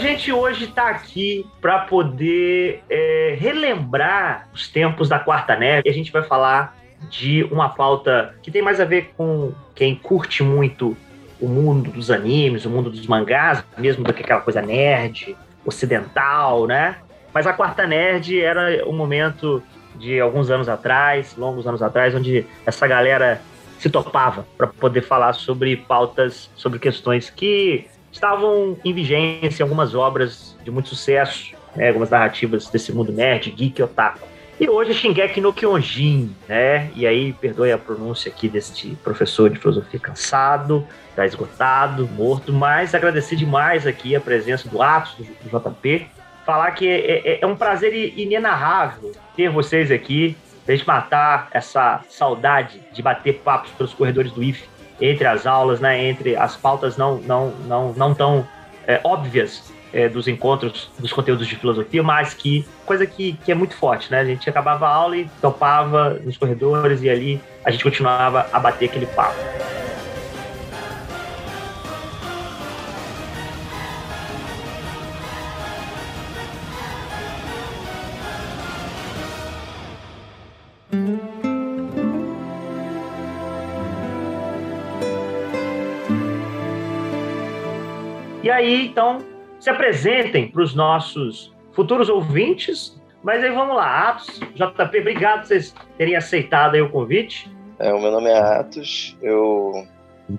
Gente hoje está aqui para poder é, relembrar os tempos da Quarta Neve. E a gente vai falar de uma pauta que tem mais a ver com quem curte muito o mundo dos animes, o mundo dos mangás, mesmo do que aquela coisa nerd, ocidental, né? Mas a Quarta Nerd era um momento de alguns anos atrás, longos anos atrás, onde essa galera se topava para poder falar sobre pautas, sobre questões que estavam em vigência algumas obras de muito sucesso, né, algumas narrativas desse mundo nerd, geek, otaku. E hoje Shingeki no Kyojin, né? E aí, perdoe a pronúncia aqui deste professor de filosofia cansado, tá esgotado, morto, mas agradecer demais aqui a presença do Atos, do JP, falar que é, é- é um prazer inenarrável ter vocês aqui, pra gente matar essa saudade de bater papos pelos corredores do IF entre as aulas, né, entre as pautas não, não, não, não tão é, óbvias é, dos encontros, dos conteúdos de filosofia, mas que coisa que, que é muito forte, né? A gente acabava a aula e topava nos corredores e ali a gente continuava a bater aquele papo. E aí, então, se apresentem para os nossos futuros ouvintes. Mas aí vamos lá, Atos, JP, obrigado por vocês terem aceitado o convite. É, o meu nome é Atos, eu,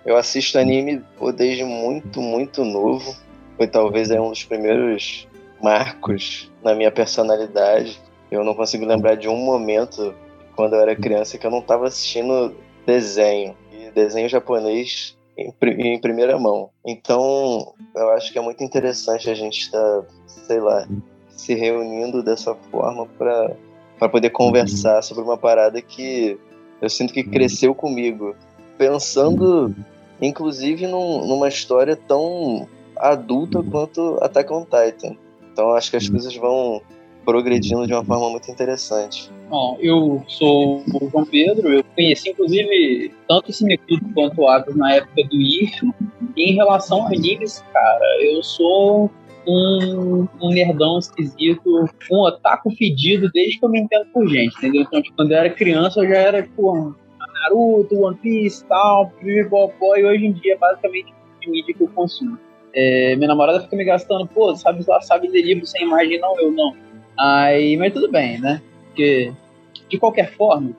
eu assisto anime desde muito, muito novo. Foi talvez um dos primeiros marcos na minha personalidade. Eu não consigo lembrar de um momento quando eu era criança que eu não estava assistindo desenho. E desenho japonês em, pri- em primeira mão. Então, eu acho que é muito interessante a gente estar, sei lá, se reunindo dessa forma para para poder conversar sobre uma parada que eu sinto que cresceu comigo, pensando inclusive num- numa história tão adulta quanto Attack on Titan. Então acho que as coisas vão progredindo de uma forma muito interessante. Bom, eu sou o João Pedro, eu conheci inclusive tanto o Cineclube quanto o Atos na época do IF. E em relação a animes, cara, eu sou um, um nerdão esquisito, um otaku fedido desde que eu me entendo por gente, entendeu? Então, tipo, quando eu era criança, eu já era, tipo, Naruto, One Piece tal, pipipopó, e hoje em dia, basicamente, de mídia que eu consumo. É, minha namorada fica me gastando, pô, sabe lá, sabe de livro sem imagem, não, eu não. Aí, mas tudo bem, né? Porque, de qualquer forma,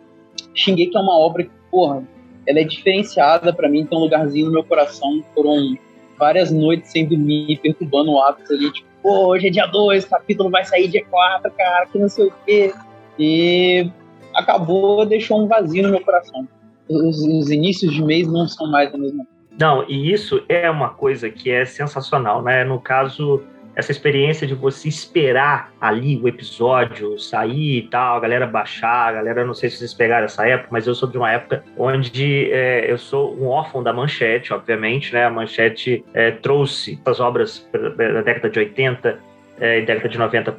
Shingeki é uma obra que, porra, ela é diferenciada pra mim, tem um lugarzinho no meu coração. Foram várias noites sem dormir, perturbando o hábito ali, tipo, pô, hoje é dia 2, capítulo vai sair dia 4, cara, que não sei o quê. E acabou, deixou um vazio no meu coração. Os, os inícios de mês não são mais a mesma coisa. Não, e isso é uma coisa que é sensacional, né? No caso, essa experiência de você esperar ali o episódio sair e tal, a galera baixar, a galera, não sei se vocês pegaram essa época, mas eu sou de uma época onde é, eu sou um órfão da Manchete, obviamente, né? A Manchete é, trouxe as obras da década de 80 é, década de 90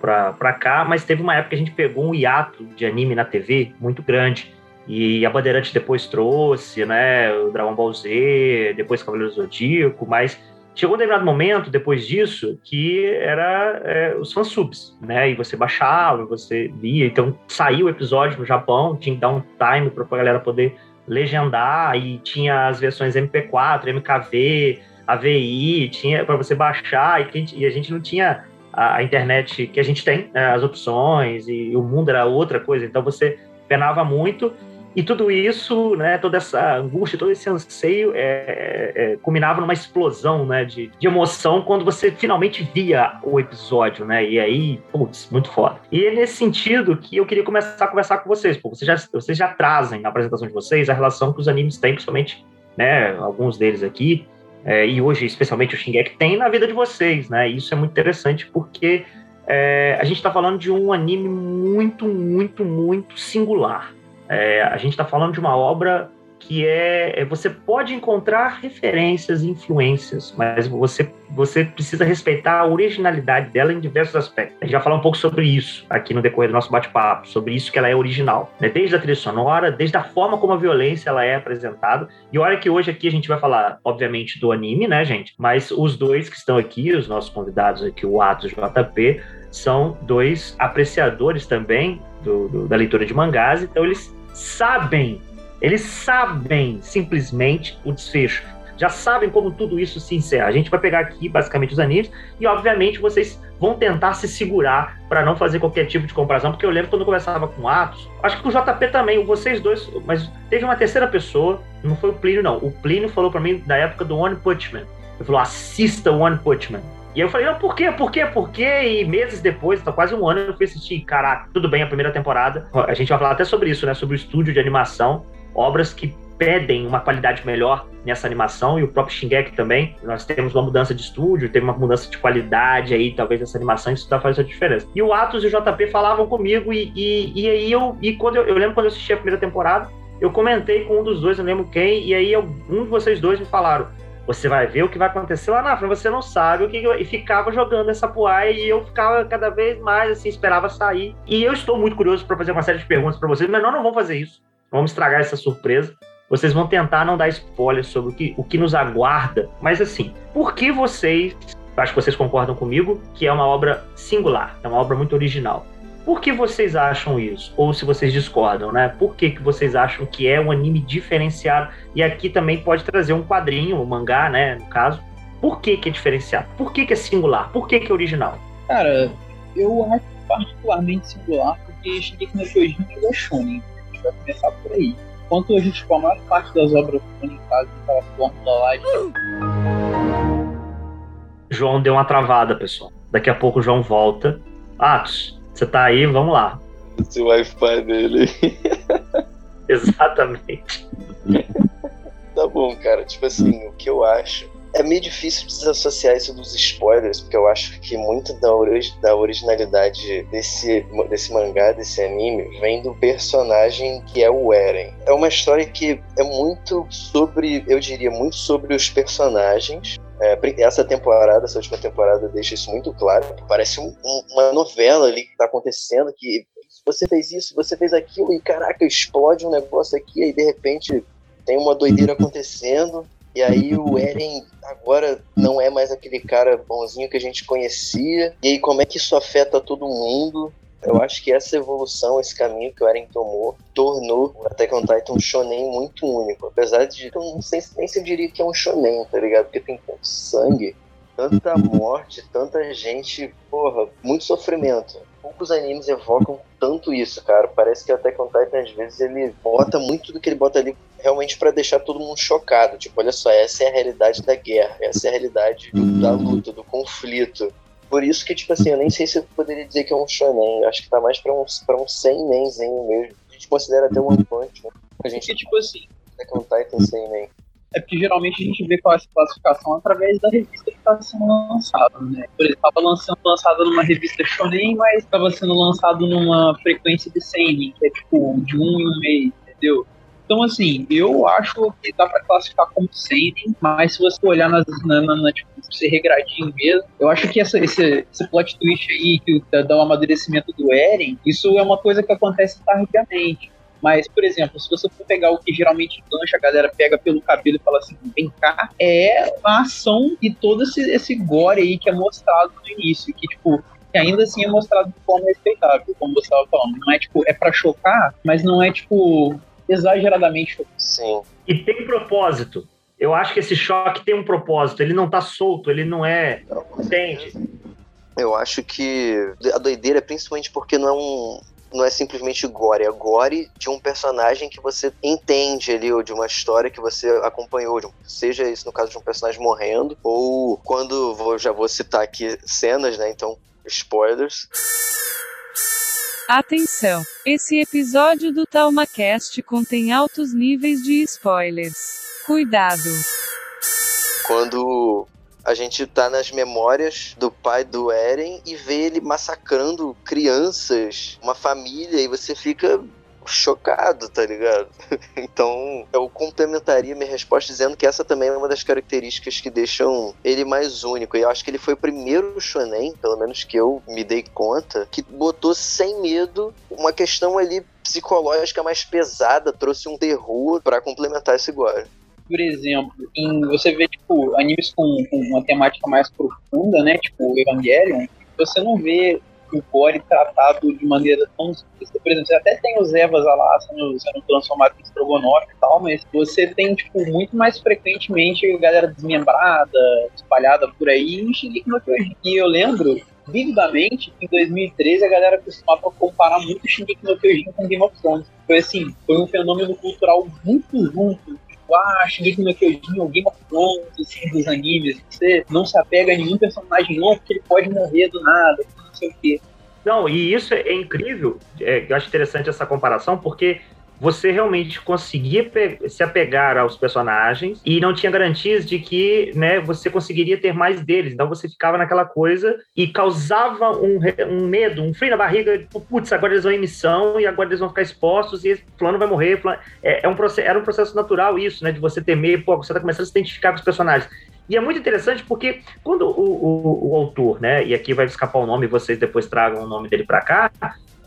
para cá, mas teve uma época que a gente pegou um hiato de anime na TV muito grande. E a Bandeirante depois trouxe, né, o Dragon Ball Z, depois Cavaleiro Zodíaco, mas chegou um determinado momento, depois disso, que era é, os fansubs, né, e você baixava, você via, então saiu o episódio no Japão, tinha que dar um time para a galera poder legendar, e tinha as versões MP4, MKV, AVI, tinha para você baixar, e, gente, e a gente não tinha a, a internet que a gente tem, né, as opções, e o mundo era outra coisa, então você penava muito, e tudo isso, né, toda essa angústia, todo esse anseio é, é, culminava numa explosão né, de, de, emoção quando você finalmente via o episódio, né? E aí, putz, muito foda. E é nesse sentido que eu queria começar a conversar com vocês, porque vocês já, vocês já trazem na apresentação de vocês a relação que os animes têm, principalmente né? Alguns deles aqui, é, e hoje, especialmente o Shingeki, tem na vida de vocês, né? E isso é muito interessante porque é, a gente está falando de um anime muito, muito, muito singular. É, a gente está falando de uma obra que é, é, você pode encontrar referências influências, mas você, você precisa respeitar a originalidade dela em diversos aspectos. A gente vai falar um pouco sobre isso aqui no decorrer do nosso bate-papo, sobre isso que ela é original, né? desde a trilha sonora, desde a forma como a violência ela é apresentada. E olha que hoje aqui a gente vai falar, obviamente, do anime, né, gente? Mas os dois que estão aqui, os nossos convidados aqui, o Atos JP, são dois apreciadores também do, do, da leitura de mangás, então eles sabem eles sabem simplesmente o desfecho. Já sabem como tudo isso se encerra. A gente vai pegar aqui basicamente os animes e, obviamente, vocês vão tentar se segurar para não fazer qualquer tipo de comparação, porque eu lembro quando eu conversava com Atos, acho que o JP também, vocês dois, mas teve uma terceira pessoa, não foi o Plínio, não. O Plínio falou para mim da época do One Punch Man. Ele falou: assista One Punch Man. E eu falei, não, por quê? Por quê? Por quê? E meses depois, tá quase um ano, eu fui assistir. Caraca, tudo bem, a primeira temporada. A gente vai falar até sobre isso, né? Sobre o estúdio de animação obras que pedem uma qualidade melhor nessa animação e o próprio Shingeki também. Nós temos uma mudança de estúdio, teve uma mudança de qualidade aí, talvez nessa animação, isso está fazendo a diferença. E o Atos e o JP falavam comigo e, e, e aí eu, e quando eu, eu, lembro quando eu assisti a primeira temporada, eu comentei com um dos dois, eu lembro quem, e aí eu, um de vocês dois me falaram, você vai ver o que vai acontecer lá na frente, você não sabe o que e ficava jogando essa poeira e eu ficava cada vez mais assim, esperava sair. E eu estou muito curioso para fazer uma série de perguntas para vocês, mas nós não vamos fazer isso. Vamos estragar essa surpresa. Vocês vão tentar não dar spoiler sobre o que, o que nos aguarda. Mas assim, por que vocês, acho que vocês concordam comigo, que é uma obra singular, é uma obra muito original. Por que vocês acham isso? Ou se vocês discordam, né? Por que, que vocês acham que é um anime diferenciado? E aqui também pode trazer um quadrinho, um mangá, né? No caso. Por que, que é diferenciado? Por que, que é singular? Por que, que é original? Cara, eu acho particularmente singular porque Shingeki no Kyojin é shonen vai começar por aí. Enquanto a gente, com a maior parte das obras comunicadas naquela fórmula lá. João deu uma travada, pessoal. Daqui a pouco o João volta. Atos, você tá aí, vamos lá. Esse Wi-Fi dele. Exatamente. tá bom, cara. Tipo assim, o que eu acho é meio difícil desassociar isso dos spoilers, porque eu acho que muito da, ori da originalidade desse, desse mangá, desse anime, vem do personagem que é o Eren. É uma história que é muito sobre, eu diria, muito sobre os personagens, é, essa temporada, essa última temporada deixa isso muito claro. Parece um, um, uma novela ali que está acontecendo, que você fez isso, você fez aquilo, e caraca, explode um negócio aqui, e de repente tem uma doideira acontecendo. E aí o Eren agora não é mais aquele cara bonzinho que a gente conhecia. E aí como é que isso afeta todo mundo? Eu acho que essa evolução, esse caminho que o Eren tomou, tornou o Attack on Titan um shonen muito único. Apesar de eu não sei nem se eu diria que é um shonen, tá ligado? Porque tem tanto sangue, tanta morte, tanta gente, porra, muito sofrimento poucos animes evocam tanto isso, cara. Parece que até on Titan, às vezes, ele bota muito do que ele bota ali realmente para deixar todo mundo chocado. Tipo, olha só, essa é a realidade da guerra, essa é a realidade do, da luta, do conflito. Por isso que, tipo assim, eu nem sei se eu poderia dizer que é um shonen. Eu acho que tá mais pra um, pra um seinenzinho mesmo. A gente considera até One Punch, né? A gente, Porque, tipo assim... Attack on Titan seinen. É porque geralmente a gente vê qual é essa classificação através da revista que está sendo lançada, né? Por exemplo, estava lançando lançado numa revista shonen, mas estava sendo lançado numa frequência de seinen, que é tipo de um em um mês, entendeu? Então, assim, eu acho que dá para classificar como seinen, mas se você olhar nas, na, na, tipo, ser regradinho mesmo, eu acho que essa, esse, esse plot twist aí, que dá o amadurecimento do Eren, isso é uma coisa que acontece tardiamente. Mas, por exemplo, se você for pegar o que geralmente engancha, a galera pega pelo cabelo e fala assim, vem cá, é a ação e todo esse, esse gore aí que é mostrado no início, que, tipo, que ainda assim é mostrado de forma respeitável, como você estava falando. Não é, tipo, é para chocar, mas não é, tipo, exageradamente. Sim. E tem propósito. Eu acho que esse choque tem um propósito. Ele não tá solto, ele não é. Entende? Eu acho que a doideira é principalmente porque não é um, não é simplesmente gore, é gore de um personagem que você entende ali, ou de uma história que você acompanhou, seja isso no caso de um personagem morrendo, ou quando, vou, já vou citar aqui cenas, né, então, spoilers. Atenção! Esse episódio do TalmaCast contém altos níveis de spoilers. Cuidado. Quando a gente tá nas memórias do pai do Eren e vê ele massacrando crianças, uma família, e você fica chocado, tá ligado? Então, eu complementaria minha resposta dizendo que essa também é uma das características que deixam ele mais único. E eu acho que ele foi o primeiro shonen, pelo menos que eu me dei conta, que botou sem medo uma questão ali psicológica mais pesada, trouxe um terror para complementar esse gore por exemplo, em, você vê, tipo, animes com, com, uma temática mais profunda, né? Tipo, Evangelion, você não vê o gore tratado de maneira tão explícita. Por exemplo, você até tem os Evas lá sendo, sendo transformados em estrogonofe e tal, mas você tem, tipo, muito mais frequentemente a galera desmembrada, espalhada por aí em Shingeki Kyojin. E eu lembro vividamente que em 2013 a galera costumava comparar muito Shingeki no Kyojin com Game of Thrones. Foi assim, foi um fenômeno cultural muito junto ah, Shingeki no Kyojin, o Game of Thrones, assim, dos animes. Você não se apega a nenhum personagem não, porque ele pode morrer do nada, sei o quê. Não, e isso é incrível, é, eu acho interessante essa comparação, porque você realmente conseguia se apegar aos personagens e não tinha garantias de que né, você conseguiria ter mais deles. Então você ficava naquela coisa e causava um, um medo, um frio na barriga, tipo, putz, agora eles vão em missão e agora eles vão ficar expostos e plano vai morrer. Fulano... É, é um processo, era um processo natural isso, né? De você temer, pô, você está começando a se identificar com os personagens. E é muito interessante porque quando o, o, o autor, né, e aqui vai escapar o nome, vocês depois tragam o nome dele para cá,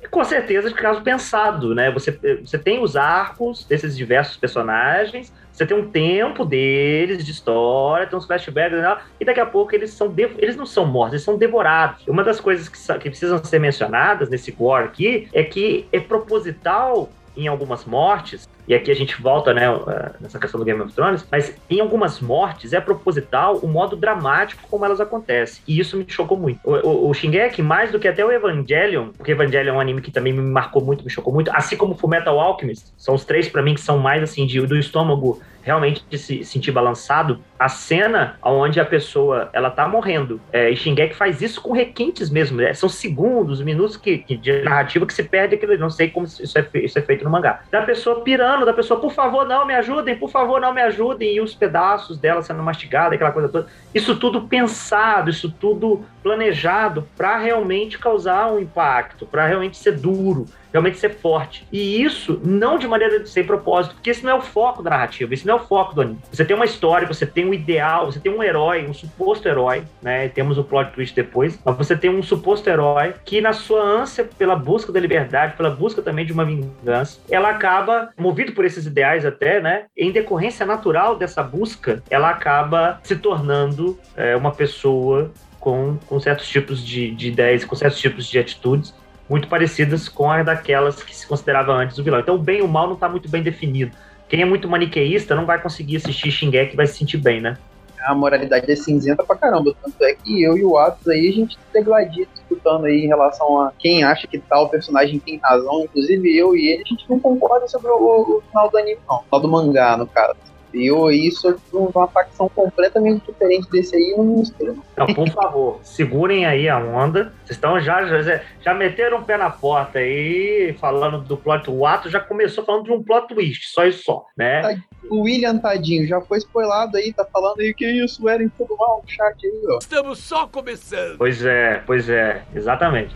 com certeza de caso pensado, né? Você, você tem os arcos desses diversos personagens, você tem um tempo deles de história, tem uns flashbacks né? e daqui a pouco eles são eles não são mortos, eles são devorados. Uma das coisas que, que precisam ser mencionadas nesse gore aqui é que é proposital em algumas mortes e aqui a gente volta, né, eh, nessa questão do Game of Thrones, mas em algumas mortes é proposital o modo dramático como elas acontecem. E isso me chocou muito. O, o, o Shingeki, mais do que até o Evangelion, porque Evangelion é um anime que também me marcou muito, me chocou muito, assim como Fullmetal Alchemist, são os três para mim que são mais assim de, do estômago realmente se sentir balançado, a cena onde a pessoa ela tá morrendo. É, e Shingeki faz isso com requintes mesmo. Né? São segundos, minutos que, que, de narrativa que se perde aquilo. Não sei como isso é, isso é feito no mangá. Da pessoa pirando, da pessoa, por favor, não me ajudem, por favor, não me ajudem. E os pedaços dela sendo mastigados, aquela coisa toda. Isso tudo pensado, isso tudo planejado para realmente causar um impacto, para realmente ser duro realmente ser forte. E isso não de maneira sem propósito, porque esse não é o foco da narrativa, esse não é o foco do anime. Você tem uma história, você tem um ideal, você tem um herói, um suposto herói, né? Temos o plot twist depois, mas você tem um suposto herói que na sua ânsia pela busca da liberdade, pela busca também de uma vingança, ela acaba movido por esses ideais até, né? Em decorrência natural dessa busca, ela acaba se tornando é, uma pessoa com, com certos tipos de, de ideias, com certos tipos de atitudes muito parecidas com as daquelas que se considerava antes o vilão. Então o bem e o mal não está muito bem definido. Quem é muito maniqueísta não vai conseguir assistir Shingeki e vai se sentir bem, né? A moralidade é cinzenta pra caramba. Tanto é que eu e o Atos aí, a gente degladia disputando aí em relação a quem acha que tal personagem tem razão. Inclusive eu e ele, a gente não concorda sobre o, o final do anime, não. O final do mangá, no caso. Eu isso uma facção completamente diferente desse aí não mistura. Não, por favor, segurem aí a onda. Vocês estão já, já, já meteram o um pé na porta aí, falando do plot. O ato já começou falando de um plot twist, só e só, né? O William, tadinho, já foi spoilado aí, tá falando aí que isso era em tudo mal no chat aí, ó. Estamos só começando. Pois é, pois é, exatamente.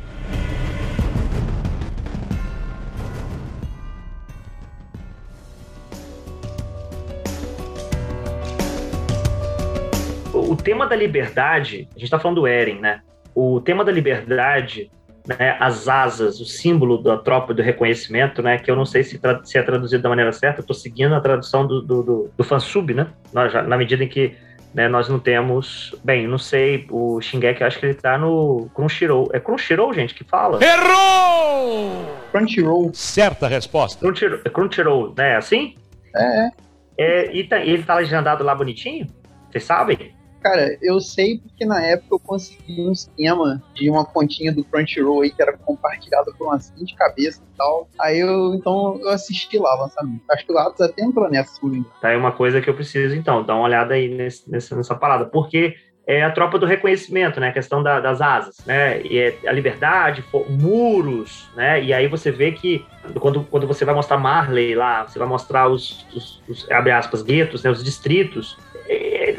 O tema da liberdade, a gente está falando do Eren, né? O tema da liberdade, né, as asas, o símbolo da tropa do reconhecimento, né? Que eu não sei se, se é traduzido da maneira certa, eu tô seguindo a tradução do, do, do, do fansub, né? Já, na medida em que né, nós não temos. Bem, não sei, o Shingeki acho que ele tá no Crunchyroll. É Crunchyroll, gente, que fala? Errou! Crunchyroll. Certa resposta. Crunchyroll, é Crunchyroll né? Assim? É. é e tá, ele tá legendado lá bonitinho? Vocês sabem? Cara, eu sei porque na época eu consegui um esquema de uma pontinha do Crunchyroll aí que era compartilhada por uma de cabeça e tal. Aí eu, então, eu assisti lá o lançamento. Acho que o Atos até entrou nessa, se Tá aí uma coisa que eu preciso, então, dar uma olhada aí nesse, nessa, nessa parada. Porque é a tropa do reconhecimento, né? A questão da, das asas, né? E é a liberdade, muros, né? E aí você vê que quando, quando você vai mostrar Marley lá, você vai mostrar os, os, os abre aspas, guetos, né? Os distritos.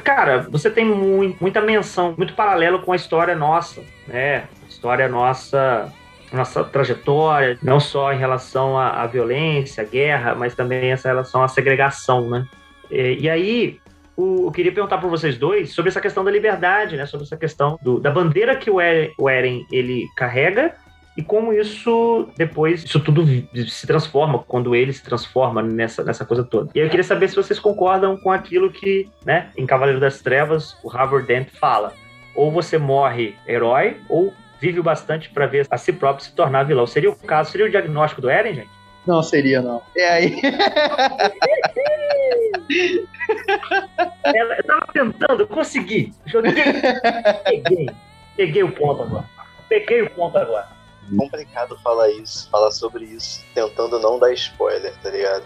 Cara, você tem muito, muita menção, muito paralelo com a história nossa, né? A história nossa nossa trajetória, não só em relação à, à violência, à guerra, mas também essa relação à segregação, né? E, e aí, o, eu queria perguntar para vocês dois sobre essa questão da liberdade, né? Sobre essa questão do, da bandeira que o Eren, o Eren ele carrega e como isso depois isso tudo se transforma quando ele se transforma nessa, nessa coisa toda. E eu queria saber se vocês concordam com aquilo que, né, em Cavaleiro das Trevas, o Harvard Dent fala: ou você morre herói ou vive o bastante para ver a si próprio se tornar vilão. Seria o caso, seria o diagnóstico do Eren, gente? Não seria, não. É aí. Ela, eu tava tentando, consegui. Joguei. Peguei. Peguei o ponto agora. Peguei o ponto agora. Complicado falar isso, falar sobre isso, tentando não dar spoiler, tá ligado?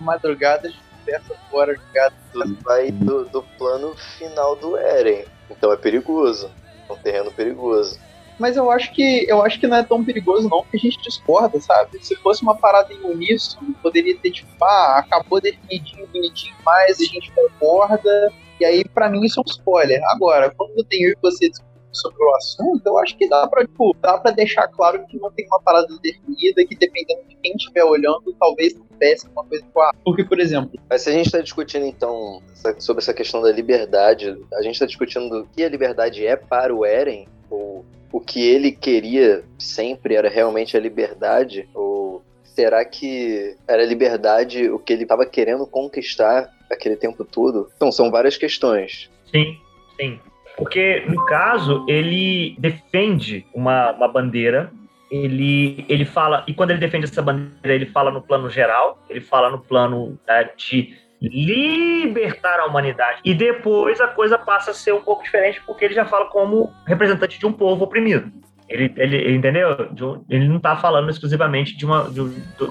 Madrugadas dessa fora, ligado? Tudo vai do, do plano final do Eren. Então é perigoso. É um terreno perigoso mas eu acho que eu acho que não é tão perigoso não, porque a gente discorda, sabe? Se fosse uma parada em uníssono, poderia ter tipo, ah, acabou definidinho, bonitinho, mas a gente concorda, e aí para mim isso é um spoiler. Agora, quando tem eu e você sobre o assunto, eu acho que dá pra, tipo, dá pra deixar claro que não tem uma parada definida, que dependendo de quem estiver olhando, talvez não peça uma coisa com a. Porque, por exemplo. Mas se a gente está discutindo, então, sobre essa questão da liberdade, a gente está discutindo o que a liberdade é para o Eren, ou o que ele queria sempre era realmente a liberdade? Ou será que era liberdade o que ele estava querendo conquistar aquele tempo todo? Então, são várias questões. Sim, sim. Porque, no caso, ele defende uma, uma bandeira ele, ele fala, e quando ele defende essa bandeira, ele fala no plano geral, ele fala no plano né, de libertar a humanidade. E depois a coisa passa a ser um pouco diferente, porque ele já fala como representante de um povo oprimido. Ele, ele, entendeu? Ele não está falando exclusivamente de uma, de,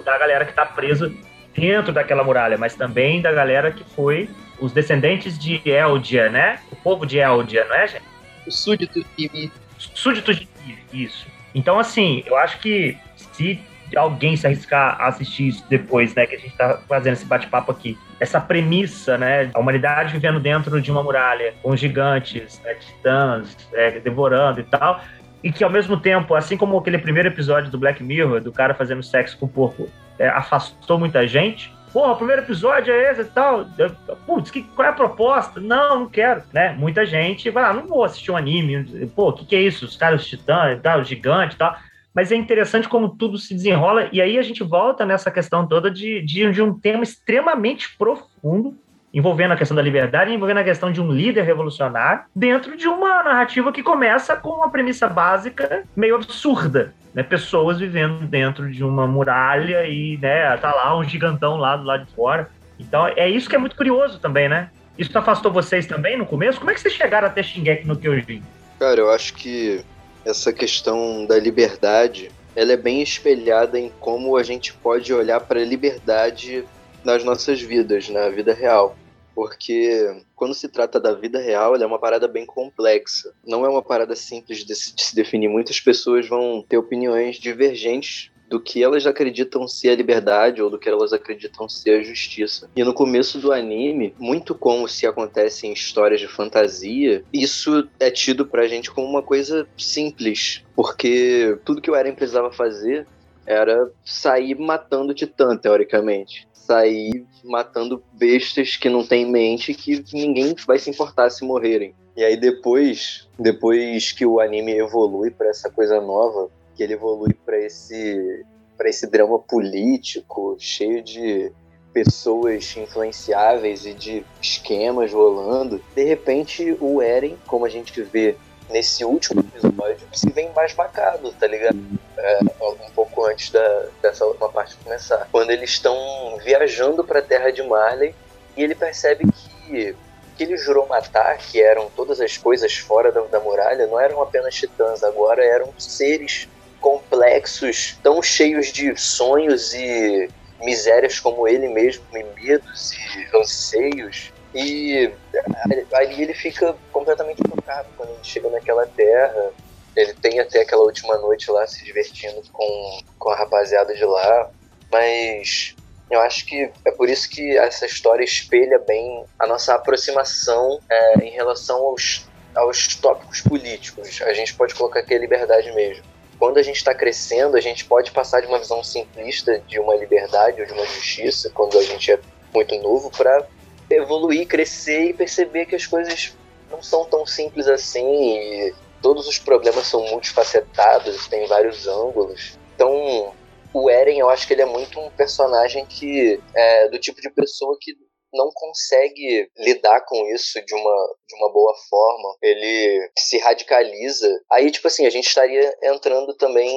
da galera que está presa dentro daquela muralha, mas também da galera que foi os descendentes de Eldia, né? O povo de Eldia, não é, gente? Os súditos de Ymir. Súditos de Ymir, isso. Então, assim, eu acho que se alguém se arriscar a assistir isso depois, né, que a gente está fazendo esse bate-papo aqui. Essa premissa, né, a humanidade vivendo dentro de uma muralha, com gigantes, né, titãs, é, devorando e tal, e que ao mesmo tempo, assim como aquele primeiro episódio do Black Mirror, do cara fazendo sexo com o porco, é, afastou muita gente, Pô, o primeiro episódio é esse e tal. Putz, que, qual é a proposta? Não, não quero, né? Muita gente vai, ah, não vou assistir um anime. Pô, o que, que é isso? Os caras titãs e tal, gigante e tal mas é interessante como tudo se desenrola, e aí a gente volta nessa questão toda de, de, de um tema extremamente profundo, envolvendo a questão da liberdade, envolvendo a questão de um líder revolucionário, dentro de uma narrativa que começa com uma premissa básica meio absurda, né? Pessoas vivendo dentro de uma muralha e, né, tá lá um gigantão lá do lado de fora. Então, é isso que é muito curioso também, né? Isso afastou vocês também no começo? Como é que vocês chegaram até Shingeki no Kyojin? Cara, eu acho que essa questão da liberdade, ela é bem espelhada em como a gente pode olhar para a liberdade nas nossas vidas, na vida real. Porque quando se trata da vida real, ela é uma parada bem complexa. Não é uma parada simples de se definir. Muitas pessoas vão ter opiniões divergentes do que elas acreditam ser a liberdade ou do que elas acreditam ser a justiça. E no começo do anime, muito como se acontece em histórias de fantasia, isso é tido pra gente como uma coisa simples, porque tudo que o Eren precisava fazer era sair matando titã, teoricamente. Sair matando bestas que não tem mente que ninguém vai se importar se morrerem. E aí depois, depois que o anime evolui para essa coisa nova, que ele evolui para esse para esse drama político cheio de pessoas influenciáveis e de esquemas rolando. De repente, o Eren, como a gente vê nesse último episódio, se vê embasbacado, tá ligado? É, um pouco antes da, dessa última parte começar. Quando eles estão viajando para a Terra de Marley e ele percebe que que ele jurou matar, que eram todas as coisas fora da, da muralha, não eram apenas titãs, agora eram seres complexos, tão cheios de sonhos e misérias como ele mesmo, e medos e anseios. E aí ele fica completamente trocado quando ele chega naquela terra. Ele tem até aquela última noite lá se divertindo com, com a rapaziada de lá. Mas eu acho que é por isso que essa história espelha bem a nossa aproximação é, em relação aos, aos tópicos políticos. A gente pode colocar aqui a liberdade mesmo. Quando a gente está crescendo, a gente pode passar de uma visão simplista de uma liberdade ou de uma justiça, quando a gente é muito novo, para evoluir, crescer e perceber que as coisas não são tão simples assim todos os problemas são multifacetados, tem vários ângulos. Então, o Eren, eu acho que ele é muito um personagem que é do tipo de pessoa que não consegue lidar com isso de uma, de uma boa forma, ele se radicaliza. Aí, tipo assim, a gente estaria entrando também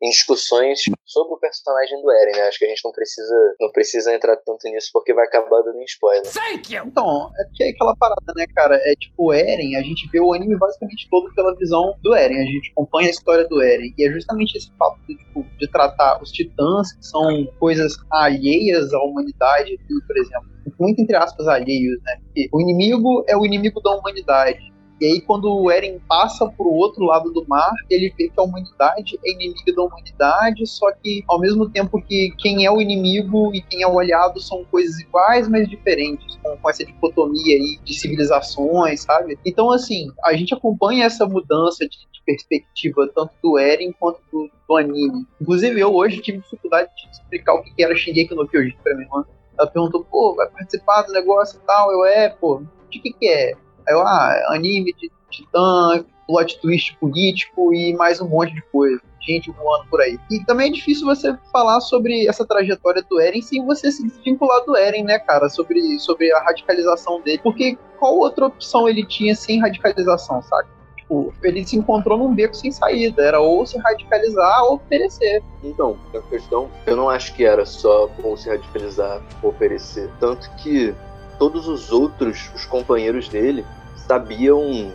em discussões sobre o personagem do Eren, né? Acho que a gente não precisa, não precisa entrar tanto nisso porque vai acabar dando spoiler. Thank you! Então, é que é aquela parada, né, cara? É tipo, o Eren, a gente vê o anime basicamente todo pela visão do Eren. A gente acompanha a história do Eren. E é justamente esse fato de, tipo, de tratar os titãs, que são coisas alheias à humanidade, por exemplo muito entre aspas alheios, né? Porque o inimigo é o inimigo da humanidade. E aí, quando o Eren passa para o outro lado do mar, ele vê que a humanidade é inimiga da humanidade, só que ao mesmo tempo que quem é o inimigo e quem é o aliado são coisas iguais, mas diferentes, com, com essa dicotomia aí de civilizações, sabe? Então, assim, a gente acompanha essa mudança de, de perspectiva, tanto do Eren quanto do, do, anime. Inclusive, eu hoje tive dificuldade de explicar o que era Shingeki no Kyojin para mim, mano. Ela perguntou, pô, vai participar do negócio e tal? Eu, é, pô, de que que é? Aí eu, ah, anime de titã, plot twist político e mais um monte de coisa. Gente voando por aí. E também é difícil você falar sobre essa trajetória do Eren sem você se desvincular do Eren, né, cara? Sobre, sobre a radicalização dele. Porque qual outra opção ele tinha sem radicalização, saca? Tipo, ele se encontrou num beco sem saída. Era ou se radicalizar ou perecer. Então, a questão, eu não acho que era só ou se radicalizar ou perecer. Tanto que todos os outros, os companheiros dele, sabiam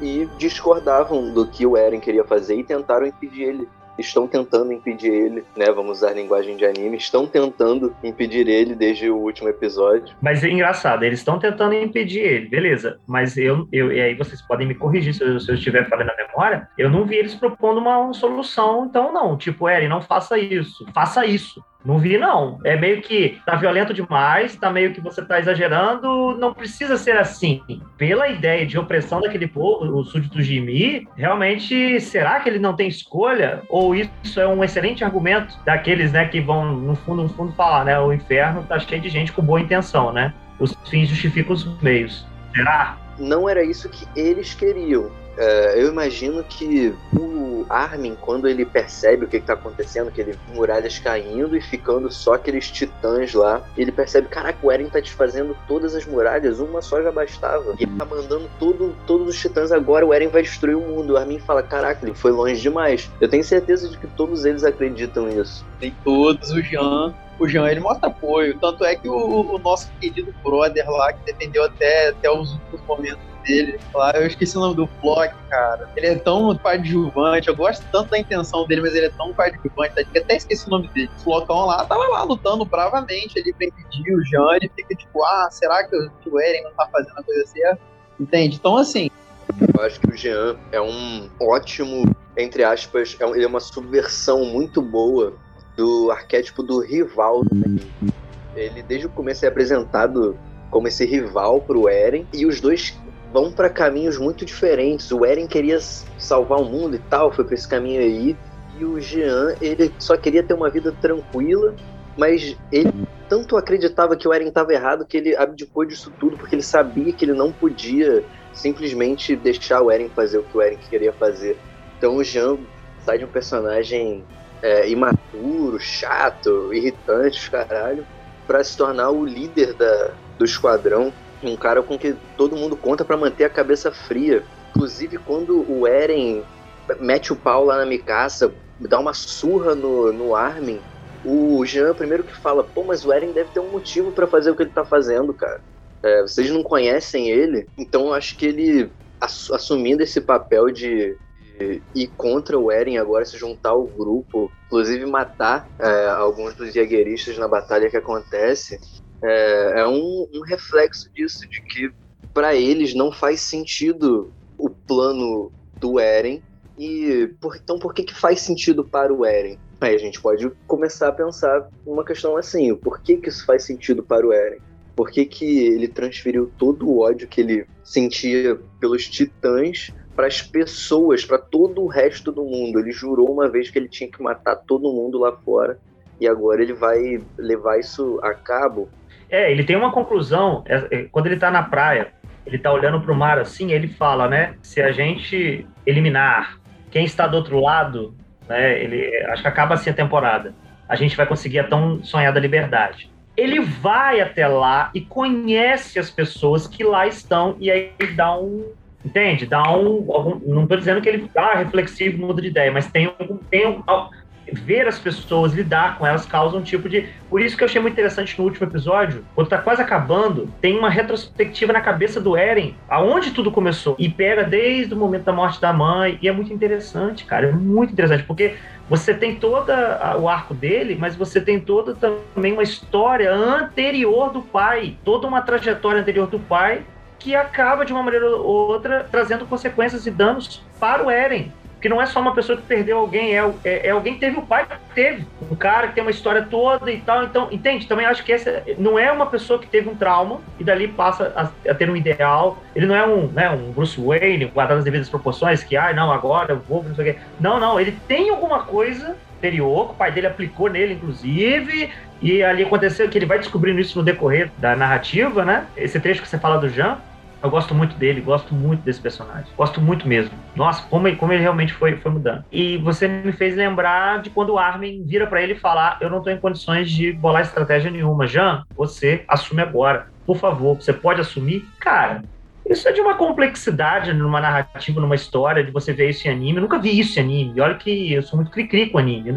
e discordavam do que o Eren queria fazer e tentaram impedir ele estão tentando impedir ele, né? Vamos usar linguagem de anime, estão tentando impedir ele desde o último episódio. Mas é engraçado, eles estão tentando impedir ele, beleza. Mas eu, eu e aí vocês podem me corrigir se eu, se eu estiver falando na memória, eu não vi eles propondo uma, uma solução, então não. Tipo, Eren, não faça isso, faça isso. Não vi, não. É meio que tá violento demais, tá meio que você tá exagerando, não precisa ser assim. Pela ideia de opressão daquele povo, o súdito Jimmy, realmente, será que ele não tem escolha? Ou isso é um excelente argumento daqueles, né, que vão, no fundo, no fundo, falar, né, o inferno tá cheio de gente com boa intenção, né? Os fins justificam os meios. Será? Não era isso que eles queriam Uh, eu imagino que o Armin, quando ele percebe o que está acontecendo, que ele muralhas caindo e ficando só aqueles titãs lá, ele percebe, caraca, o Eren tá desfazendo todas as muralhas, uma só já bastava. E ele tá mandando todo, todos os titãs agora, o Eren vai destruir o mundo. O Armin fala, caraca, ele foi longe demais. Eu tenho certeza de que todos eles acreditam nisso. Tem todos, o Jean, o Jean ele mostra apoio. Tanto é que o, o, nosso querido brother lá, que defendeu até, até os últimos momentos dele lá. Eu esqueci o nome do Flock, cara. Ele é tão coadjuvante. Eu gosto tanto da intenção dele, mas ele é tão coadjuvante. Tá? Que até esqueci o nome dele. O Flockão lá tava lá lutando bravamente ali pra impedir o Jean. Ele fica tipo, ah, será que o Eren não tá fazendo a coisa certa? Entende? Então, assim. Eu acho que o Jean é um ótimo, entre aspas, é um, ele é uma subversão muito boa do arquétipo do rival. Ele, desde o começo, é apresentado como esse rival pro Eren, e os dois vão para caminhos muito diferentes. O Eren queria salvar o mundo e tal, foi para esse caminho aí. E o Jean, ele só queria ter uma vida tranquila, mas ele tanto acreditava que o Eren estava errado que ele abdicou disso tudo, porque ele sabia que ele não podia simplesmente deixar o Eren fazer o que o Eren queria fazer. Então o Jean sai de um personagem é, imaturo, chato, irritante, caralho, para se tornar o líder da, do esquadrão um cara com que todo mundo conta para manter a cabeça fria. Inclusive, quando o Eren mete o pau lá na Mikasa, dá uma surra no, no Armin, o Jean primeiro que fala: pô, mas o Eren deve ter um motivo para fazer o que ele tá fazendo, cara. É, vocês não conhecem ele, então eu acho que ele, assumindo esse papel de, ir contra o Eren agora, se juntar ao grupo, inclusive matar é, alguns dos jagueristas na batalha que acontece, é, é um, um, reflexo disso, de que para eles não faz sentido o plano do Eren. E por, então por que, que faz sentido para o Eren? Aí a gente pode começar a pensar uma questão assim: por que, que isso faz sentido para o Eren? Por que, que ele transferiu todo o ódio que ele sentia pelos titãs para as pessoas, para todo o resto do mundo? Ele jurou uma vez que ele tinha que matar todo mundo lá fora e agora ele vai levar isso a cabo. É, ele tem uma conclusão, é, é, quando ele tá na praia, ele tá olhando pro mar assim, ele fala, né, se a gente eliminar quem está do outro lado, né, ele, acho que acaba assim a temporada, a gente vai conseguir a tão sonhada liberdade. Ele vai até lá e conhece as pessoas que lá estão e aí dá um, entende? Dá um, não estou dizendo que ele tá reflexivo, muda de ideia, mas tem, tem um, ver as pessoas, lidar com elas, causa um tipo de. Por isso que eu achei muito interessante no último episódio, quando tá quase acabando, tem uma retrospectiva na cabeça do Eren, aonde tudo começou. E pega desde o momento da morte da mãe. E é muito interessante, cara. É muito interessante, porque você tem todo o arco dele, mas você tem toda também uma história anterior do pai, toda uma trajetória anterior do pai que acaba de uma maneira ou outra trazendo consequências e danos para o Eren que não é só uma pessoa que perdeu alguém, é, é, é, alguém que teve o pai que teve. Um cara que tem uma história toda e tal. Então, entende? Também acho que essa não é uma pessoa que teve um trauma e dali passa a, a ter um ideal. Ele não é um, né, um Bruce Wayne, guardado as devidas proporções, que, ah, não, agora eu vou, não sei o quê. Não, não, ele tem alguma coisa anterior, o pai dele aplicou nele, inclusive, e ali aconteceu que ele vai descobrindo isso no decorrer da narrativa, né? Esse trecho que você fala do Jean, eu gosto muito dele, gosto muito desse personagem. Gosto muito mesmo. Nossa, como ele, como ele realmente foi, foi mudando. E você me fez lembrar de quando o Armin vira para ele falar: Eu não estou em condições de bolar estratégia nenhuma. Jean, você assume agora. Por favor, você pode assumir? Cara, isso é de uma complexidade numa narrativa, numa história, de você ver isso em anime. Eu nunca vi isso em anime. Olha que eu sou muito cri-cri com anime. Eu,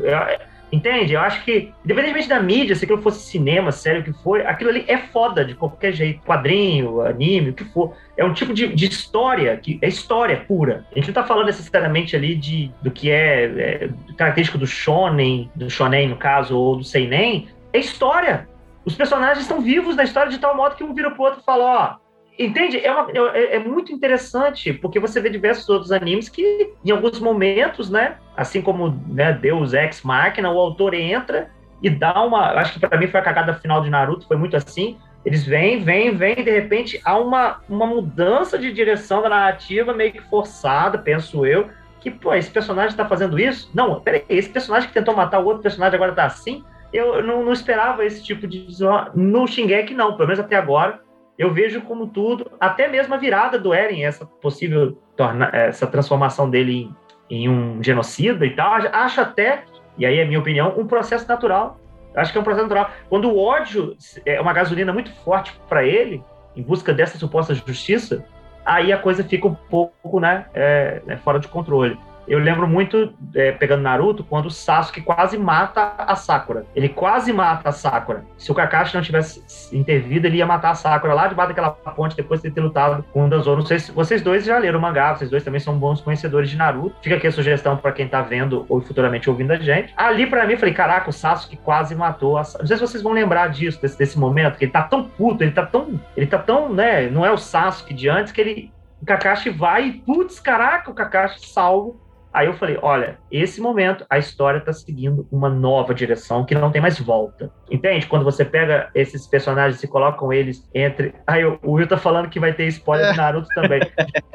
Entende? Eu acho que, independentemente da mídia, se aquilo fosse cinema, sério, o que for, aquilo ali é foda de qualquer jeito. Quadrinho, anime, o que for. É um tipo de, de história, que é história pura. A gente não tá falando necessariamente ali de, do que é, é característico do shonen, do shonen no caso, ou do seinen. É história. Os personagens estão vivos na história de tal modo que um vira pro outro e fala, ó, Entende? É, uma, é, é, muito interessante, porque você vê diversos outros animes que, em alguns momentos, né? Assim como né, Deus Ex Machina, o autor entra e dá uma. Acho que para mim foi a cagada final de Naruto, foi muito assim. Eles vêm, vêm, vêm, de repente há uma, uma mudança de direção da narrativa meio que forçada, penso eu. Que, pô, esse personagem está fazendo isso? Não, peraí, esse personagem que tentou matar o outro personagem agora tá assim? Eu não, não esperava esse tipo de. No Shingeki, não, pelo menos até agora eu vejo como tudo, até mesmo a virada do Eren, essa possível torna, essa transformação dele em, em, um genocida e tal, acho até, e aí é minha opinião, um processo natural. Acho que é um processo natural. Quando o ódio é uma gasolina muito forte para ele, em busca dessa suposta justiça, aí a coisa fica um pouco né, é, é fora de controle. Eu lembro muito, é, pegando Naruto, quando o Sasuke quase mata a Sakura. Ele quase mata a Sakura. Se o Kakashi não tivesse intervido, ele ia matar a Sakura lá debaixo daquela ponte depois de ter lutado com o Danzo. Não sei se vocês dois já leram o mangá, vocês dois também são bons conhecedores de Naruto. Fica aqui a sugestão para quem tá vendo ou futuramente ouvindo a gente. Ali para mim, eu falei, caraca, o Sasuke quase matou a Sakura. Não sei se vocês vão lembrar disso, desse, desse momento, que ele tá tão puto, ele tá tão, ele tá tão, né, não é o Sasuke de antes que ele o Kakashi vai e, putz, caraca, o Kakashi salvo Aí eu falei, olha, esse momento a história está seguindo uma nova direção que não tem mais volta. Entende? Quando você pega esses personagens e colocam eles entre. Aí o Will tá falando que vai ter spoiler de Naruto também.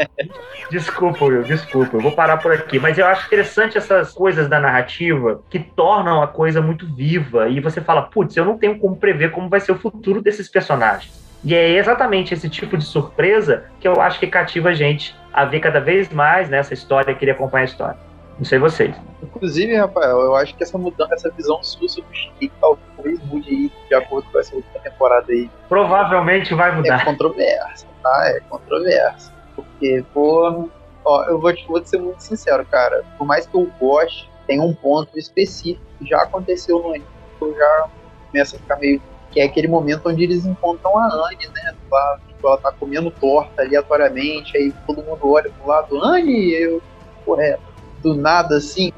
desculpa, Will, desculpa. Eu vou parar por aqui. Mas eu acho interessante essas coisas da narrativa que tornam a coisa muito viva. E você fala, putz, eu não tenho como prever como vai ser o futuro desses personagens. E é exatamente esse tipo de surpresa que eu acho que cativa a gente a ver cada vez mais nessa história, querer acompanhar a história. Não sei vocês. Inclusive, Rafael, eu acho que essa mudança, essa visão sua sobre o Shingeki talvez mude aí de acordo com essa última temporada aí. Provavelmente vai mudar. É controversa, tá? É controversa. Porque, porra, ó, eu vou te, vou te ser muito sincero, cara. Por mais que eu goste, tem um ponto específico que já aconteceu no anime, eu já começo a ficar meio que é aquele momento onde eles encontram a Anne, né? Lá, tipo, ela tá comendo torta aleatoriamente, aí todo mundo olha pro lado, Anne, eu, porra, é, do nada assim,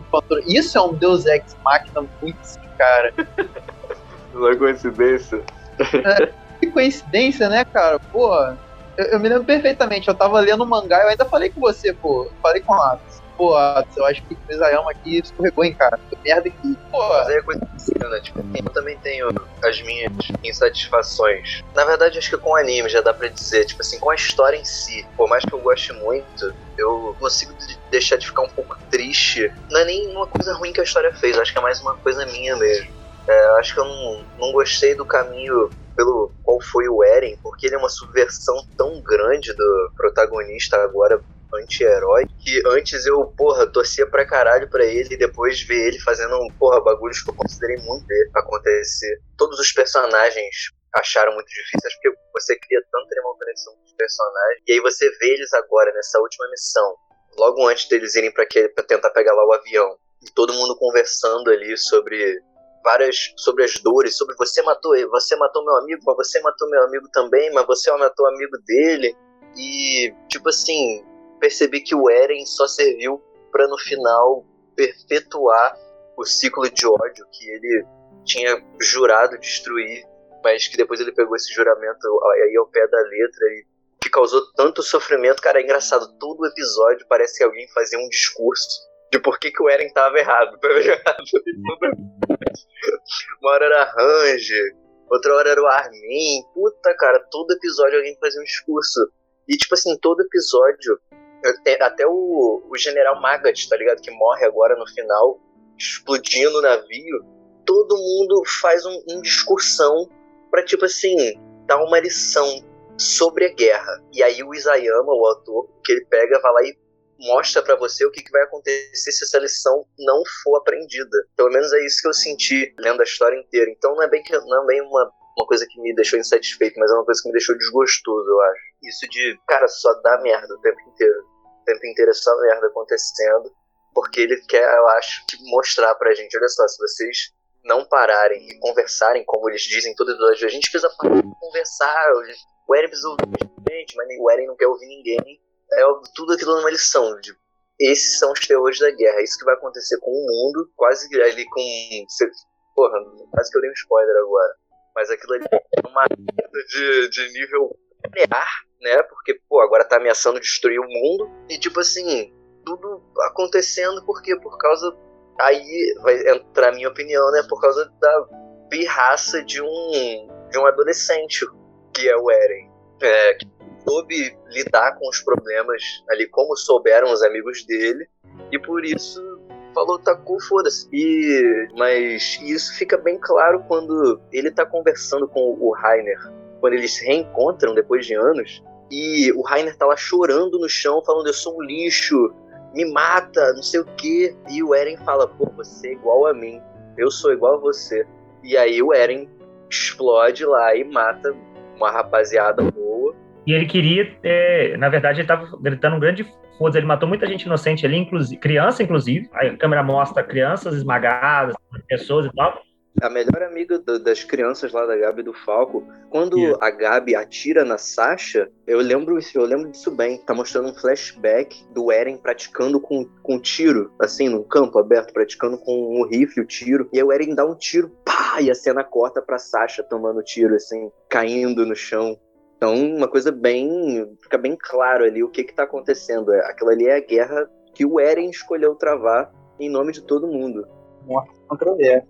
isso é um Deus Ex Machina muito assim, cara. Uma coincidência. É, que coincidência, né, cara? Porra, Eu, eu me lembro perfeitamente, eu tava lendo o mangá, eu ainda falei com você, pô. Falei com a Atos. Pô, eu acho que o Mizayama aqui escorregou, hein, cara. Que merda aqui. Pô, Mas aí é coisa né? Tipo, eu também tenho as minhas insatisfações. Na verdade, acho que com o anime já dá pra dizer, tipo assim, com a história em si, por mais que eu goste muito, eu consigo de- deixar de ficar um pouco triste. Não é nem uma coisa ruim que a história fez, acho que é mais uma coisa minha mesmo. É, acho que eu não, não gostei do caminho pelo qual foi o Eren, porque ele é uma subversão tão grande do protagonista agora anti-herói, que antes eu, porra, torcia pra caralho pra ele e depois ver ele fazendo, porra, bagulhos que eu considerei muito acontecer. Todos os personagens acharam muito difíceis, porque você cria tanta uma conexão os personagens, e aí você vê eles agora nessa última missão, logo antes deles irem pra tentar pegar lá o avião, e todo mundo conversando ali sobre várias sobre as dores, sobre você matou ele, você matou meu amigo, mas você matou meu amigo também, mas você matou o amigo dele. E tipo assim, percebi que o Eren só serviu pra no final perpetuar o ciclo de ódio que ele tinha jurado destruir, mas que depois ele pegou esse juramento aí ao pé da letra e que causou tanto sofrimento. Cara, é engraçado, todo episódio parece que alguém fazia um discurso de por que, que o Eren tava errado, tá ligado? Uma hora era Ranger, outra hora era o Armin. Puta, cara, todo episódio alguém fazia um discurso. E, tipo assim, todo episódio, até, o, o General Magat, tá ligado? Que morre agora no final, explodindo o navio. Todo mundo faz um, um discursão pra, tipo assim, dar uma lição sobre a guerra. E aí o Isayama, o autor, que ele pega, vai lá e mostra pra você o que, que vai acontecer se essa lição não for aprendida. Pelo menos é isso que eu senti lendo a história inteira. Então não é bem que não é bem uma, uma coisa que me deixou insatisfeito, mas é uma coisa que me deixou desgostoso, eu acho. Isso de, cara, só dá merda o tempo inteiro. O tempo inteiro só merda acontecendo. Porque ele quer, eu acho, mostrar pra gente, olha só, se vocês não pararem e conversarem, como eles dizem todo episódio, a gente precisa parar de conversar. O Eren precisa ouvir gente, mas o Eren não quer ouvir ninguém é tudo aquilo numa lição de esses são os terrores da guerra, é isso que vai acontecer com o mundo, quase ali com porra, quase que eu dei um spoiler agora, mas aquilo ali é uma de, de nível nuclear, né, porque, pô, agora tá ameaçando destruir o mundo, e tipo assim, tudo acontecendo porque por causa, aí vai entrar a minha opinião, né, por causa da pirraça de um, de um adolescente, que é o Eren, é, que soube lidar com os problemas ali como souberam os amigos dele e por isso falou tacou foda-se. E mas isso fica bem claro quando ele tá conversando com o Rainer quando eles se reencontram depois de anos e o Rainer tá lá chorando no chão falando eu sou um lixo me mata não sei o que e o Eren fala pô você é igual a mim eu sou igual a você e aí o Eren explode lá e mata uma rapaziada boa e ele queria, é, na verdade, ele estava gritando um grande foda ele matou muita gente inocente ali, inclusive, criança, inclusive. A câmera mostra crianças esmagadas, pessoas e tal. A melhor amiga do, das crianças lá da Gabi do Falco, quando yeah. a Gabi atira na Sasha, eu lembro, eu lembro disso bem. Tá mostrando um flashback do Eren praticando com, com tiro, assim, num campo aberto, praticando com um rifle o tiro. E aí o Eren dá um tiro, pá, e a cena corta pra Sasha tomando tiro, assim, caindo no chão. Então, uma coisa bem. fica bem claro ali o que está acontecendo. Aquilo ali é a guerra que o Eren escolheu travar em nome de todo mundo. Morte controversa.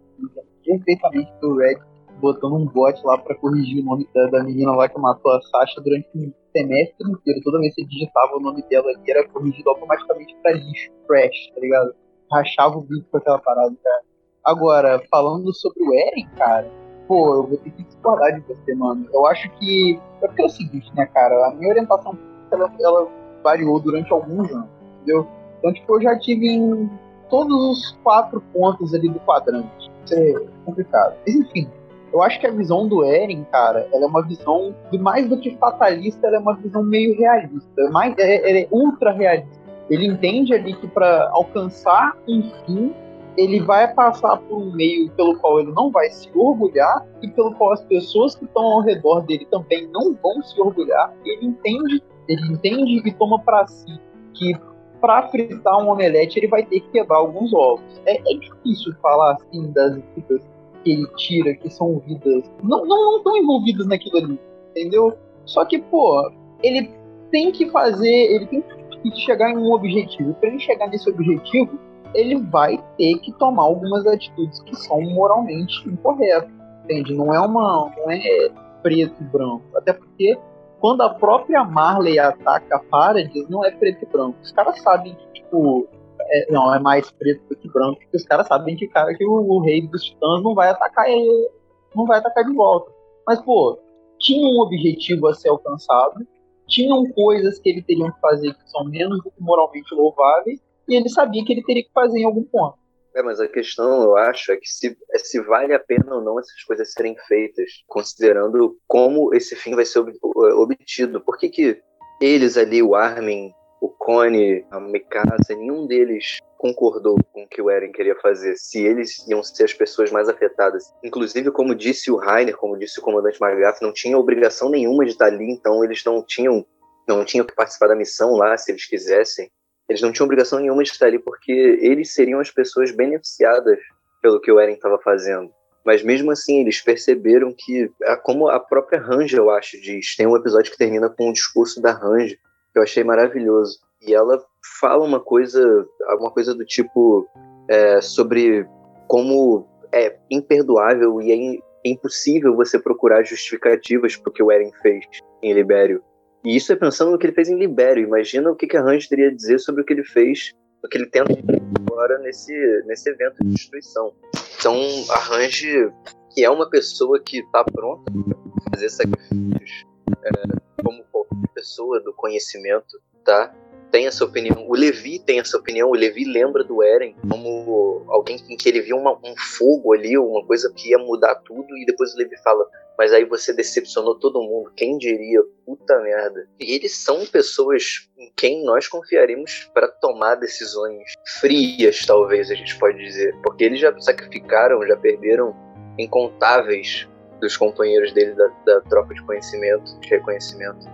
Perfeitamente o Red botando um bot lá para corrigir o nome da, da, menina lá que matou a Sasha durante um semestre inteiro. Toda vez que você digitava o nome dela ali, era corrigido automaticamente pra lixo, trash, tá ligado? Rachava o bico com aquela parada, cara. Agora, falando sobre o Eren, cara, pô, eu vou ter que discordar de você, mano. Eu acho que. É porque é o seguinte, né, cara? A minha orientação ela, ela variou durante alguns anos, entendeu? Então, tipo, eu já tive em todos os quatro pontos ali do quadrante. É complicado. Mas, enfim, eu acho que a visão do Eren, cara, ela é uma visão, de mais do que fatalista, ela é uma visão meio realista. Mais, é, ela é ultra realista. Ele entende ali que para alcançar um fim, ele vai passar por um meio pelo qual ele não vai se orgulhar e pelo qual as pessoas que estão ao redor dele também não vão se orgulhar. Ele entende, ele entende e toma para si que para fritar um omelete ele vai ter que quebrar alguns ovos. É, é difícil falar assim das vidas que ele tira, que são vidas não não estão envolvidas naquilo ali, entendeu? Só que pô, ele tem que fazer, ele tem que chegar em um objetivo. Para ele chegar nesse objetivo, ele vai ter que tomar algumas atitudes que são moralmente incorretas, entende? Não é uma, não é preto e branco, até porque quando a própria Marley ataca a Paradis, não é preto e branco. Os caras sabem que, tipo, é, não, é mais preto do que branco, porque os caras sabem que, cara, que o, o, rei dos titãs não vai atacar ele, não vai atacar de volta. Mas, pô, tinha um objetivo a ser alcançado, tinham coisas que ele teria que fazer que são menos do que moralmente louváveis, e ele sabia que ele teria que fazer em algum ponto. É, mas a questão, eu acho, é que se, é se vale a pena ou não essas coisas serem feitas, considerando como esse fim vai ser ob, obtido. Por que, que eles ali, o Armin, o Cone, a Mikasa, nenhum deles concordou com o que o Eren queria fazer, se eles iam ser as pessoas mais afetadas. Inclusive, como disse o Rainer, como disse o comandante Margath, não tinha obrigação nenhuma de estar ali, então eles não tinham, não tinham que participar da missão lá, se eles quisessem. Eles não tinham obrigação nenhuma de estar ali porque eles seriam as pessoas beneficiadas pelo que o Eren estava fazendo. Mas mesmo assim, eles perceberam que, como a própria Ranja, eu acho, diz, tem um episódio que termina com um discurso da Ranja, que eu achei maravilhoso. E ela fala uma coisa, alguma coisa do tipo é, sobre como é imperdoável e é impossível você procurar justificativas para o que o Eren fez em Libério. E isso é pensando no que ele fez em Libério. Imagina o que, a Range teria a dizer sobre o que ele fez, o que ele tenta agora nesse, nesse evento de destruição. Então, a Range, que é uma pessoa que está pronta para fazer sacrifícios, é, como qualquer pessoa do conhecimento, tá? tem essa opinião. O Levi tem essa opinião. O Levi lembra do Eren como alguém em que ele viu uma, um fogo ali, uma coisa que ia mudar tudo. E depois o Levi fala: Mas aí você decepcionou todo mundo. Quem diria? Puta merda. E eles são pessoas em quem nós confiaríamos para tomar decisões frias, talvez a gente pode dizer. Porque eles já sacrificaram, já perderam incontáveis dos companheiros dele da, da tropa de conhecimento, de reconhecimento.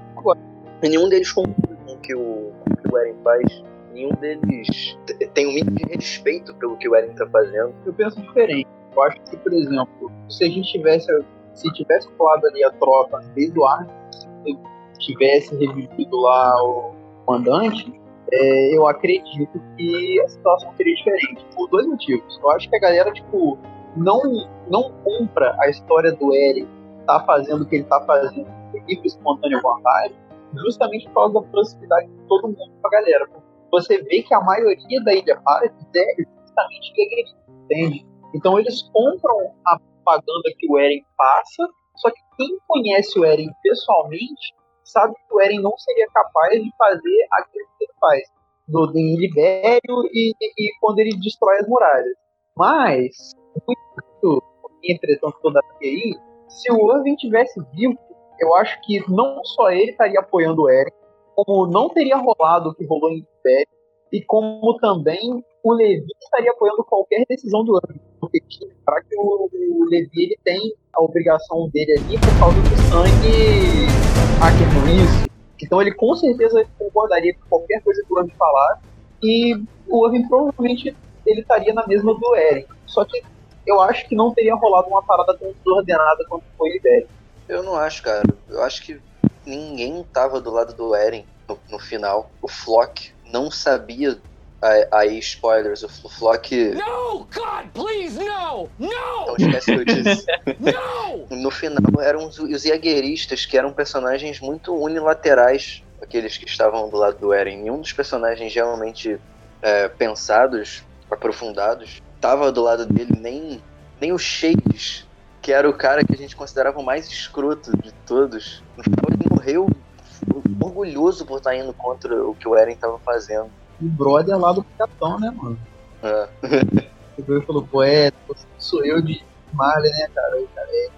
E nenhum deles concorda com que o que o Eren faz, nenhum deles tem um mínimo de respeito pelo que o Eren tá fazendo. Eu penso diferente. Eu acho que, por exemplo, se a gente tivesse, se tivesse colado ali a tropa desde o se tivesse revivido lá o comandante, é, eu acredito que a situação seria diferente. Por dois motivos. Eu acho que a galera, tipo, não, não compra a história do Eren tá fazendo o que ele tá fazendo livre espontânea vontade, justamente por causa da proximidade de todo mundo com a galera. Você vê que a maioria da Ilha Paradis é justamente guerreiro, entende? Então eles compram a propaganda que o Eren passa, só que quem conhece o Eren pessoalmente sabe que o Eren não seria capaz de fazer aquilo que ele faz em Libério e, e, quando ele destrói as muralhas. Mas, muito, entretanto, toda aí, se o Irving tivesse vivo, eu acho que não só ele estaria apoiando o Eren, como não teria rolado o que rolou em Império, e como também o Levi estaria apoiando qualquer decisão do Eren. Para que o, Levi ele tem a obrigação dele ali por causa do sangue isso. Então ele com certeza concordaria com qualquer coisa que o Irving falar. E o Irving provavelmente ele estaria na mesma do Eren. Só que eu acho que não teria rolado uma parada tão desordenada quanto foi o Eren. Eu não acho, cara. Eu acho que ninguém tava do lado do Eren no, no final. O Flock não sabia. Aí, spoilers, o Flock. No, God, please, no! No! Não esquece o que eu disse. no! No final eram os, os que eram personagens muito unilaterais, aqueles que estavam do lado do Eren. Nenhum dos personagens realmente é, pensados, aprofundados, estava do lado dele, nem, nem o Shades que era o cara que a gente considerava o mais escroto de todos, ele morreu orgulhoso por estar indo contra o que o Eren estava fazendo. O brother lá do Capitão, né, mano? É. Ele falou, pô, é, sou eu de Marley, né, cara? E, cara é...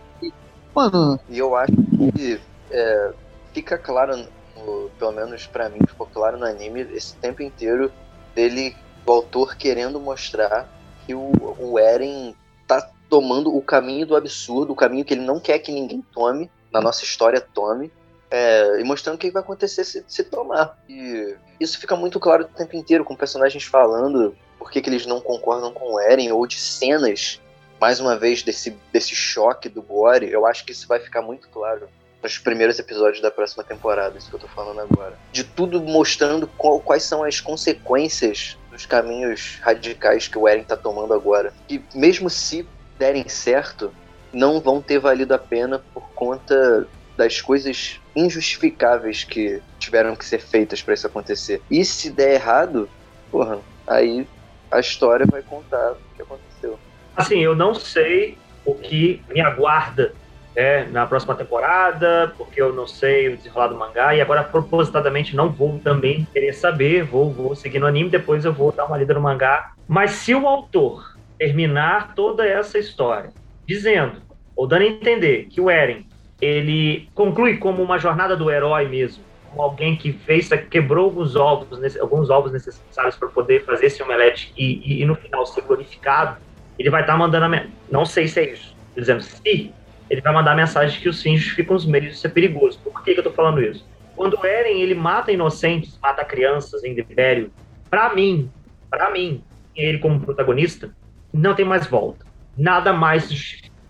Mano. E eu acho que é, fica claro, no, pelo menos para mim, ficou claro no anime esse tempo inteiro dele, o autor querendo mostrar que o, o Eren tá tomando o caminho do absurdo, o caminho que ele não quer que ninguém tome, na nossa história tome, é, e mostrando o que vai acontecer se, se, tomar. E isso fica muito claro o tempo inteiro, com personagens falando por que, que eles não concordam com o Eren, ou de cenas, mais uma vez, desse, desse choque do Gore. Eu acho que isso vai ficar muito claro nos primeiros episódios da próxima temporada, isso que eu tô falando agora. De tudo mostrando qual, quais são as consequências dos caminhos radicais que o Eren tá tomando agora. E mesmo se derem certo, não vão ter valido a pena por conta das coisas injustificáveis que tiveram que ser feitas para isso acontecer. E se der errado, porra, aí a história vai contar o que aconteceu. Assim, eu não sei o que me aguarda é, na próxima temporada, porque eu não sei o desenrolar do mangá, e agora propositadamente não vou também querer saber, vou, vou seguir no anime, depois eu vou dar uma lida no mangá. Mas se o autor terminar toda essa história dizendo, ou dando a entender que o Eren, ele conclui como uma jornada do herói mesmo, como alguém que fez, quebrou alguns ovos, alguns ovos necessários para poder fazer esse omelete e, e, e, no final ser glorificado, ele vai estar tá mandando a não sei se é isso, dizendo se ele vai mandar a mensagem que os fins justificam os meios, isso é perigoso. Por que, que eu tô falando isso? Quando Eren, ele mata inocentes, mata crianças em Libério, para mim, para mim, ele como protagonista, não tem mais volta. Nada mais.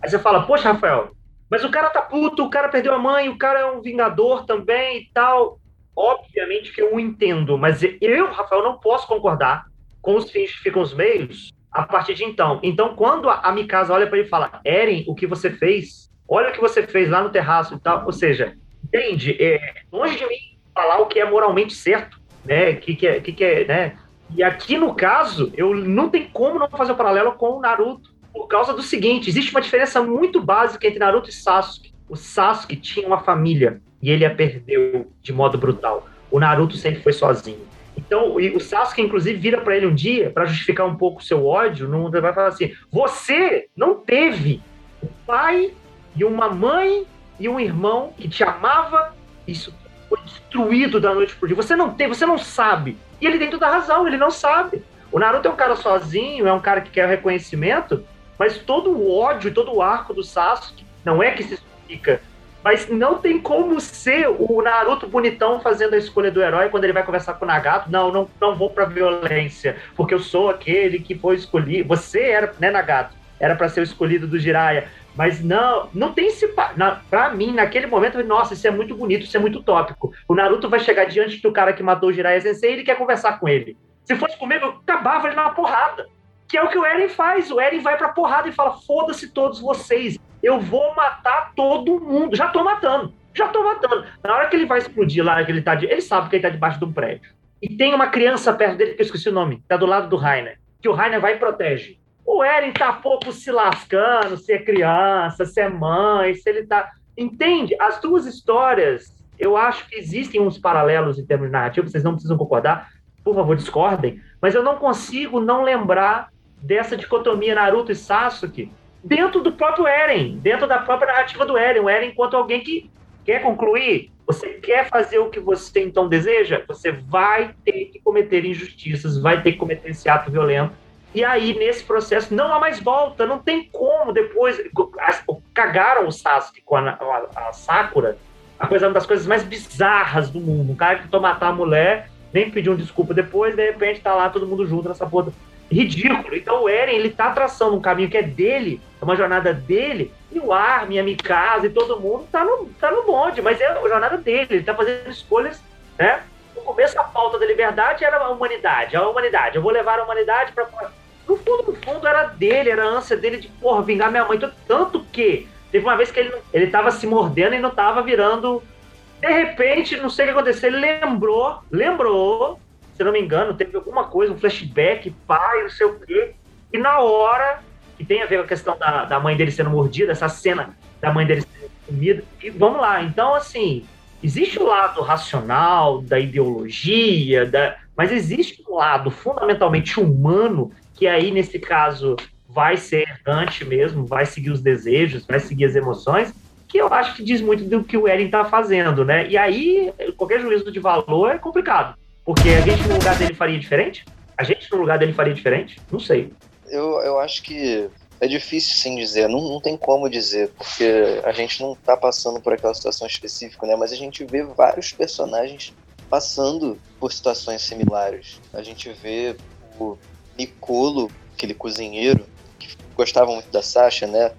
Aí você fala, poxa, Rafael, mas o cara tá puto, o cara perdeu a mãe, o cara é um vingador também e tal. Obviamente que eu entendo, mas eu, Rafael, não posso concordar com os fins justificam os meios a partir de então. Então, quando a Mikasa olha para ele e fala, Eren, o que você fez olha o que você fez lá no terraço e tal. Ou seja, entende? É, longe de mim falar o que é moralmente certo, né? Que, que, é, que, que é, né? E aqui no caso, eu não tem como não fazer o um paralelo com o Naruto, por causa do seguinte: existe uma diferença muito básica entre Naruto e Sasuke. O Sasuke tinha uma família e ele a perdeu de modo brutal. O Naruto sempre foi sozinho. Então, o Sasuke, inclusive, vira para ele um dia, para justificar um pouco o seu ódio, não vai falar assim: você não teve o pai e uma mãe e um irmão que te amava, isso foi destruído da noite pro dia. Você não tem, você não sabe. E ele tem toda a razão, ele não sabe. O Naruto é um cara sozinho, é um cara que quer reconhecimento, mas todo o ódio todo o arco do Sasuke não é que se explica. Mas não tem como ser o Naruto bonitão fazendo a escolha do herói quando ele vai conversar com o Nagato. Não, não, não vou pra violência, porque eu sou aquele que foi escolhido. Você era, né, Nagato? Era para ser o escolhido do Jiraiya. Mas não, não tem esse. Na, pra mim, naquele momento, nossa, isso é muito bonito, isso é muito tópico. O Naruto vai chegar diante do cara que matou o Jiraiya Sensei e ele quer conversar com ele. Se fosse comigo, eu acabava ele na porrada. Que é o que o Eren faz. O Eren vai pra porrada e fala: foda-se todos vocês. Eu vou matar todo mundo. Já tô matando. Já tô matando. Na hora que ele vai explodir lá, que ele tá. De, ele sabe que ele tá debaixo de um prédio. E tem uma criança perto dele, que eu esqueci o nome, tá do lado do Rainer. Que o Rainer vai e protege. O Eren tá pouco se lascando, se é criança, se é mãe, se ele tá. Entende? As duas histórias, eu acho que existem uns paralelos em termos narrativos, vocês não precisam concordar, por favor, discordem, mas eu não consigo não lembrar dessa dicotomia Naruto e Sasuke dentro do próprio Eren, dentro da própria narrativa do Eren. O Eren, enquanto alguém que quer concluir, você quer fazer o que você então deseja, você vai ter que cometer injustiças, vai ter que cometer esse ato violento e aí, nesse processo, não há mais volta, não tem como depois. Cagaram o Sasuke com a, a, a Sakura, a coisa uma das coisas mais bizarras do mundo. Cara que tentou matar a mulher, nem pediu um desculpa depois, de repente tá lá todo mundo junto nessa porra. Ridículo. Então o Eren, ele tá traçando um caminho que é dele, é uma jornada dele, e o Armin, a Mikasa e todo mundo tá no, tá no bonde, mas é a jornada dele, ele tá fazendo escolhas, né? No começo, a pauta da liberdade era a humanidade, a humanidade. Eu vou levar a humanidade para no fundo, no fundo, era dele, era a ânsia dele de, porra, vingar minha mãe. Tanto que teve uma vez que ele, ele tava se mordendo e não tava virando. De repente, não sei o que aconteceu, ele lembrou, lembrou, se não me engano, teve alguma coisa, um flashback, pai, não sei o quê. E na hora, que tem a ver com a questão da, da mãe dele sendo mordida, essa cena da mãe dele sendo comida. E vamos lá, então, assim, existe o lado racional da ideologia, da, mas existe um lado fundamentalmente humano que aí, nesse caso, vai ser errante mesmo, vai seguir os desejos, vai seguir as emoções, que eu acho que diz muito do que o Eren está fazendo, né? E aí, qualquer juízo de valor é complicado, porque a gente no lugar dele faria diferente? A gente no lugar dele faria diferente? Não sei. Eu, eu acho que é difícil sim dizer, não, não tem como dizer, porque a gente não está passando por aquela situação específica, né? Mas a gente vê vários personagens passando por situações similares. A gente vê o Nicolo, aquele cozinheiro, que gostava muito da Sasha, né?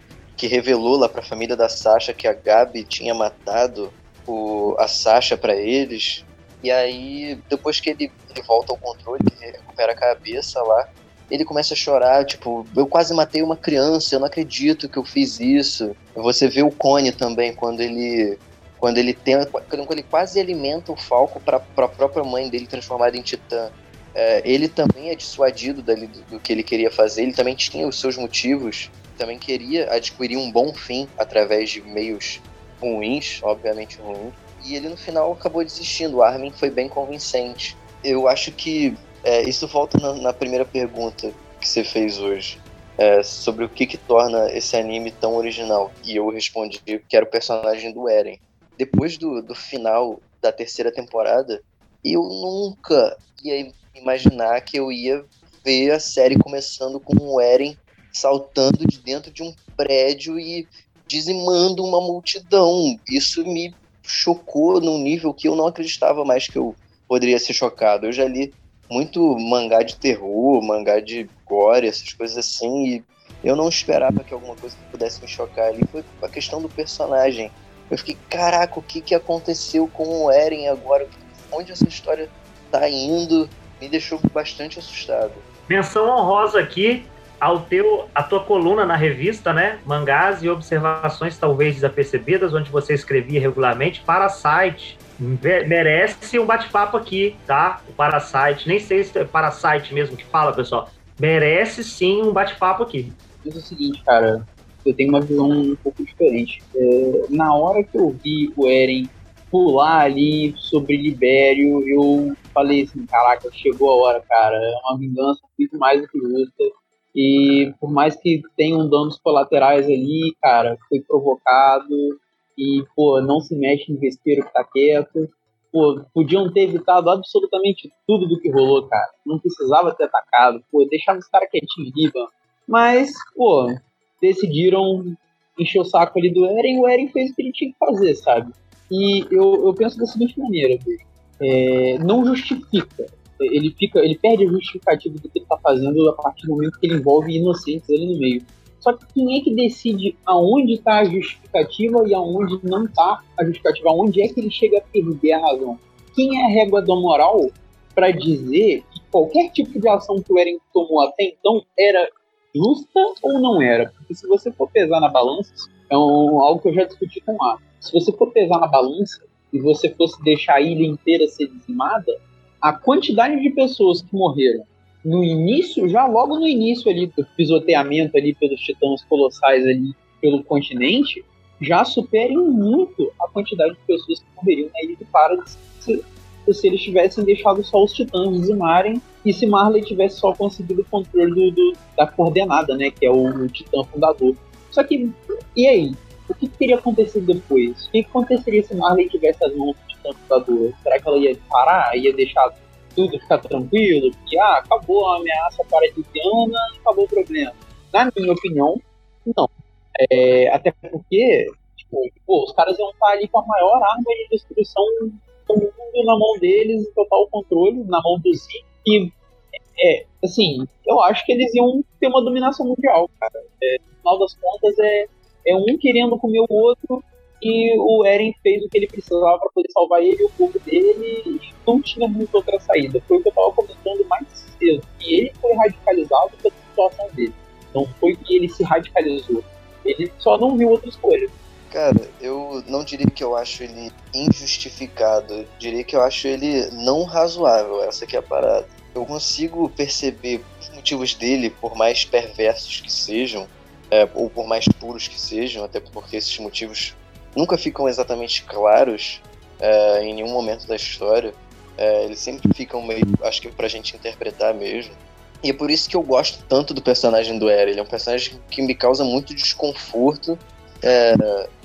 que revelou lá pra família da Sasha que a Gabi tinha matado o, a Sasha para eles. E aí, depois que ele, ele volta ao controle, que ele recupera a cabeça lá, ele começa a chorar, tipo, eu quase matei uma criança, eu não acredito que eu fiz isso. Você vê o Cone também, quando ele quando ele tem quando ele quase alimenta o Falco para a própria mãe dele transformada em titã. É, ele também é dissuadido dali do, do, que ele queria fazer, ele também tinha os seus motivos, também queria adquirir um bom fim através de meios ruins, obviamente ruins, e ele no final acabou desistindo. O Armin foi bem convincente. Eu acho que é, isso volta na, na, primeira pergunta que você fez hoje. É, sobre o que, que torna esse anime tão original. E eu respondi que era o personagem do Eren depois do, do final da terceira temporada, eu nunca ia imaginar que eu ia ver a série começando com o Eren saltando de dentro de um prédio e dizimando uma multidão. Isso me chocou num nível que eu não acreditava mais que eu poderia ser chocado. Eu já li muito mangá de terror, mangá de gore, essas coisas assim, e eu não esperava que alguma coisa pudesse me chocar ali. Foi a questão do personagem. Eu fiquei, caraca, o que, que aconteceu com o Eren agora? Onde essa história tá indo? Me deixou bastante assustado. Menção honrosa aqui ao teu, a tua coluna na revista, né? Mangás e observações talvez desapercebidas, onde você escrevia regularmente para site. Merece um bate-papo aqui, tá? O Parasite, nem sei se é Parasite mesmo que fala, pessoal. Merece sim um bate-papo aqui. Diz o seguinte, cara, eu tenho uma visão um pouco diferente. É, na hora que eu vi o Eren pular ali sobre Libério, eu falei assim, caraca, chegou a hora, cara. É uma vingança muito mais do que justa. E por mais que tenham danos colaterais ali, cara, foi provocado. E, pô, não se mexe em vespeiro que tá quieto. Pô, podiam ter evitado absolutamente tudo do que rolou, cara. Não precisava ter atacado. Pô, deixava os caras quietinhos ali. Mas, pô, decidiram encher o saco ali do Eren, o Eren fez o que ele tinha que fazer, sabe? E eu, eu penso da seguinte maneira, é, não justifica. Ele fica, ele perde a justificativa do que ele tá fazendo a partir do momento que ele envolve inocentes ali no meio. Só que quem é que decide aonde está a justificativa e aonde não está a justificativa? Aonde é que ele chega a perder a razão? Quem é a régua da moral para dizer que qualquer tipo de ação que o Eren tomou até então era justa ou não era? Porque se você for pesar na balança, é um, algo que eu já discuti com o Se você for pesar na balança e você fosse deixar a ilha inteira ser dizimada, a quantidade de pessoas que morreram no início, já logo no início ali do pisoteamento ali pelos titãs colossais ali pelo continente, já superem muito a quantidade de pessoas que morreriam na ilha de Paradis se, se eles tivessem deixado só os titãs dizimarem e se Marley tivesse só conseguido o controle do, do, da coordenada, né? Que é o, o Titã fundador. Só que, e aí? O que teria acontecido depois? O que aconteceria se Marley tivesse as mãos do Fundador? Será que ela ia parar? Ia deixar tudo ficar tranquilo? Porque, ah, acabou a ameaça paradisiana, acabou o problema. Na minha opinião, não. É, até porque, tipo, pô, os caras iam estar ali com a maior arma de destruição do mundo na mão deles, total controle, na mão do Zeke e, é, assim, eu acho que eles iam ter uma dominação mundial, cara. É, no final das contas, é, é um querendo comer o outro e o Eren fez o que ele precisava para poder salvar ele e o povo dele e não tinha muita outra saída. Foi o que eu estava comentando mais cedo. E ele foi radicalizado pela situação dele. Não foi que ele se radicalizou. Ele só não viu outra escolha. Cara, eu não diria que eu acho ele injustificado, eu diria que eu acho ele não razoável, essa que é a parada. Eu consigo perceber os motivos dele, por mais perversos que sejam, é, ou por mais puros que sejam, até porque esses motivos nunca ficam exatamente claros é, em nenhum momento da história. É, eles sempre ficam meio, acho que pra gente interpretar mesmo. E é por isso que eu gosto tanto do personagem do Eren. Ele é um personagem que me causa muito desconforto é,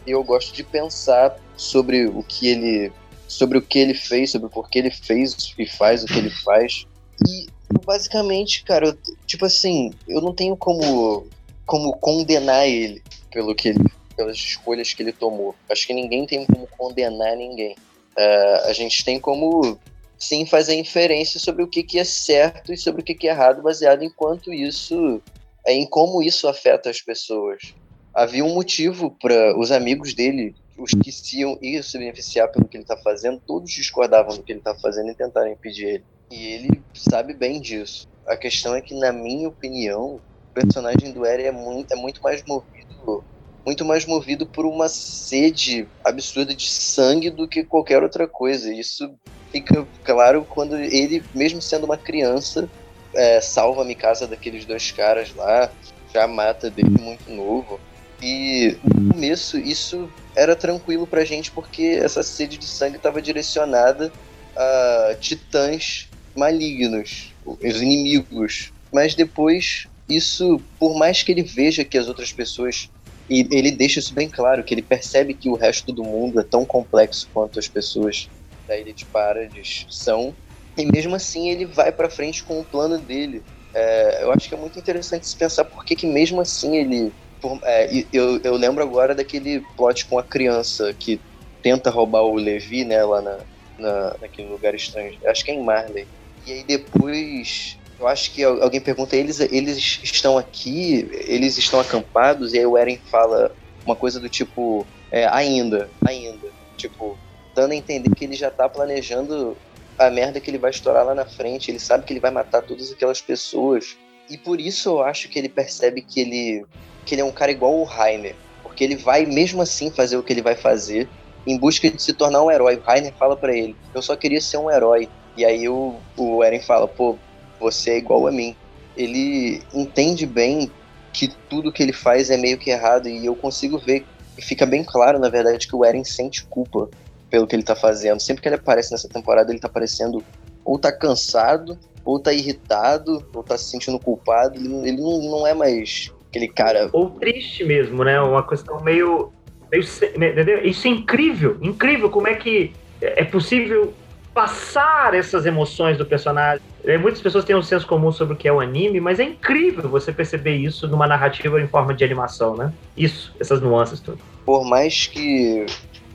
eu gosto de pensar sobre o que ele sobre o que ele fez, sobre por que ele fez e faz o que ele faz. E basicamente, cara, eu, tipo assim, eu não tenho como como condenar ele pelo que ele, pelas escolhas que ele tomou. Acho que ninguém tem como condenar ninguém. Uh, a gente tem como sim fazer inferência sobre o que, que é certo e sobre o que, que é errado, baseado em quanto isso, em como isso afeta as pessoas havia um motivo para os amigos dele, os que se iam, iam se beneficiar pelo que ele está fazendo, todos discordavam do que ele está fazendo e tentaram impedir ele. E ele sabe bem disso. A questão é que, na minha opinião, o personagem do Eren é muito, é muito mais movido muito mais movido por uma sede absurda de sangue do que qualquer outra coisa. Isso fica claro quando ele, mesmo sendo uma criança, é, salva a Mikasa daqueles dois caras lá, já mata dele muito novo. E no começo isso era tranquilo pra gente porque essa sede de sangue estava direcionada a titãs malignos, os inimigos. Mas depois isso, por mais que ele veja que as outras pessoas e ele deixa isso bem claro, que ele percebe que o resto do mundo é tão complexo quanto as pessoas da Ilha de Paradis são. E mesmo assim ele vai para frente com o plano dele. É, eu acho que é muito interessante se pensar por que, que mesmo assim ele. Por, é, eu, eu lembro agora daquele plot com a criança que tenta roubar o Levi, né, lá na, na, naquele lugar estranho. Acho que é em Marley. E aí depois eu acho que alguém pergunta, eles, eles estão aqui, eles estão acampados, e aí o Eren fala uma coisa do tipo, é, ainda, ainda. Tipo, dando a entender que ele já tá planejando a merda que ele vai estourar lá na frente, ele sabe que ele vai matar todas aquelas pessoas. E por isso eu acho que ele percebe que ele, que ele é um cara igual o Rainer. Porque ele vai mesmo assim fazer o que ele vai fazer em busca de se tornar um herói. O Rainer fala para ele: Eu só queria ser um herói. E aí o, o Eren fala: Pô, você é igual a mim. Ele entende bem que tudo que ele faz é meio que errado e eu consigo ver fica bem claro, na verdade, que o Eren sente culpa pelo que ele tá fazendo. Sempre que ele aparece nessa temporada, ele tá parecendo ou tá cansado, ou tá irritado, ou tá se sentindo culpado. Ele, ele não, não é mais aquele cara. Ou triste mesmo, né? Uma questão meio. meio entendeu? Isso é incrível, incrível como é que é possível passar essas emoções do personagem. É, muitas pessoas têm um senso comum sobre o que é o anime, mas é incrível você perceber isso numa narrativa em forma de animação, né? Isso, essas nuances todas. Por mais que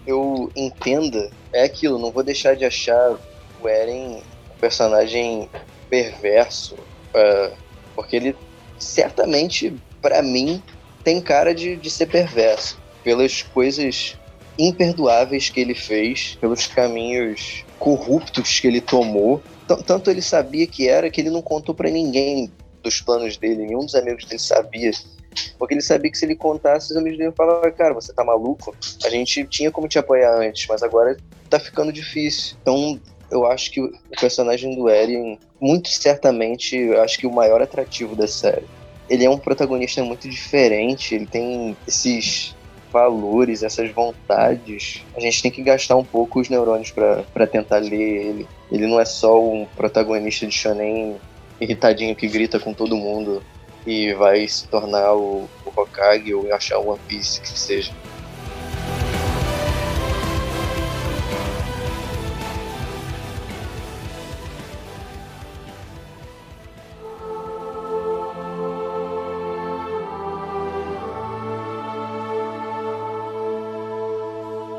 eu entenda, é aquilo, não vou deixar de achar o Eren um personagem perverso, uh, porque ele certamente, para mim, tem cara de, de ser perverso, pelas coisas imperdoáveis que ele fez, pelos caminhos corruptos que ele tomou. Tanto ele sabia que era que ele não contou para ninguém dos planos dele, nenhum dos amigos dele sabia. Porque ele sabia que se ele contasse, os amigos dele falavam, cara, você tá maluco? A gente tinha como te apoiar antes, mas agora tá ficando difícil. Então, eu acho que o personagem do Eren, muito certamente, eu acho que o maior atrativo da série. Ele é um protagonista muito diferente, ele tem esses valores, essas vontades, a gente tem que gastar um pouco os neurônios para tentar ler ele. Ele não é só um protagonista de shonen irritadinho que grita com todo mundo e vai se tornar o, o Hokage ou achar o One Piece, que seja.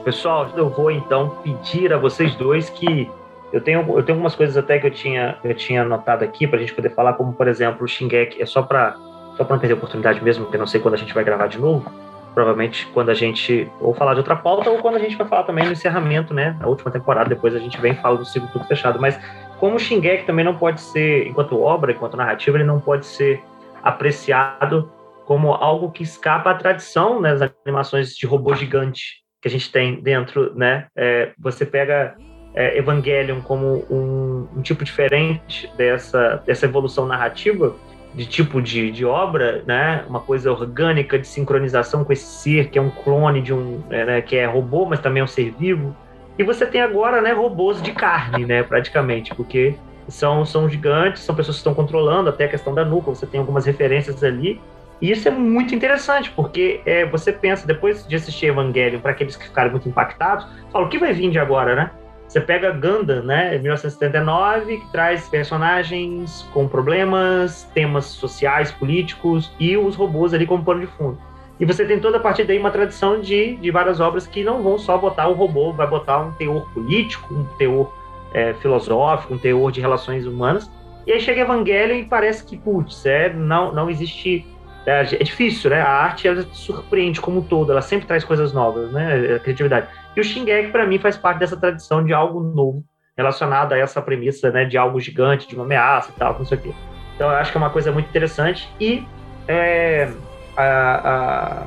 Pessoal, eu vou então pedir a vocês dois que eu tenho, eu tenho algumas coisas até que eu tinha, eu tinha anotado aqui para a gente poder falar, como por exemplo o Shingeki, é só para só para não perder a oportunidade mesmo, porque não sei quando a gente vai gravar de novo. Provavelmente quando a gente ou falar de outra pauta ou quando a gente vai falar também no encerramento, né? A última temporada, depois a gente vem e fala do ciclo tudo fechado. Mas como o Shingeki também não pode ser, enquanto obra, enquanto narrativa, ele não pode ser apreciado como algo que escapa à tradição né, das animações de robô gigante que a gente tem dentro, né? É, você pega é, Evangelion como um, um, tipo diferente dessa, dessa evolução narrativa, de tipo de, de obra, né? Uma coisa orgânica de sincronização com esse ser que é um clone de um, é, né? que é robô, mas também é um ser vivo. E você tem agora, né? Robôs de carne, né? Praticamente, porque são, são gigantes, são pessoas que estão controlando até a questão da nuca. Você tem algumas referências ali e isso é muito interessante, porque é, você pensa, depois de assistir Evangelion, para aqueles que ficaram muito impactados, fala, o que vai vir de agora, né? Você pega Gundam, né, 1979, que traz personagens com problemas, temas sociais, políticos e os robôs ali como pano de fundo. E você tem toda a partir daí uma tradição de, de várias obras que não vão só botar o robô, vai botar um teor político, um teor é, filosófico, um teor de relações humanas. E aí chega Evangelion e parece que, putz, é, não, não existe É, é difícil, né? A arte ela surpreende como um todo, ela sempre traz coisas novas, né? A criatividade. E o Shingeki, para mim, faz parte dessa tradição de algo novo relacionado a essa premissa, né? De algo gigante, de uma ameaça e tal, não sei o quê. Então, eu acho que é uma coisa muito interessante. E é, a, a,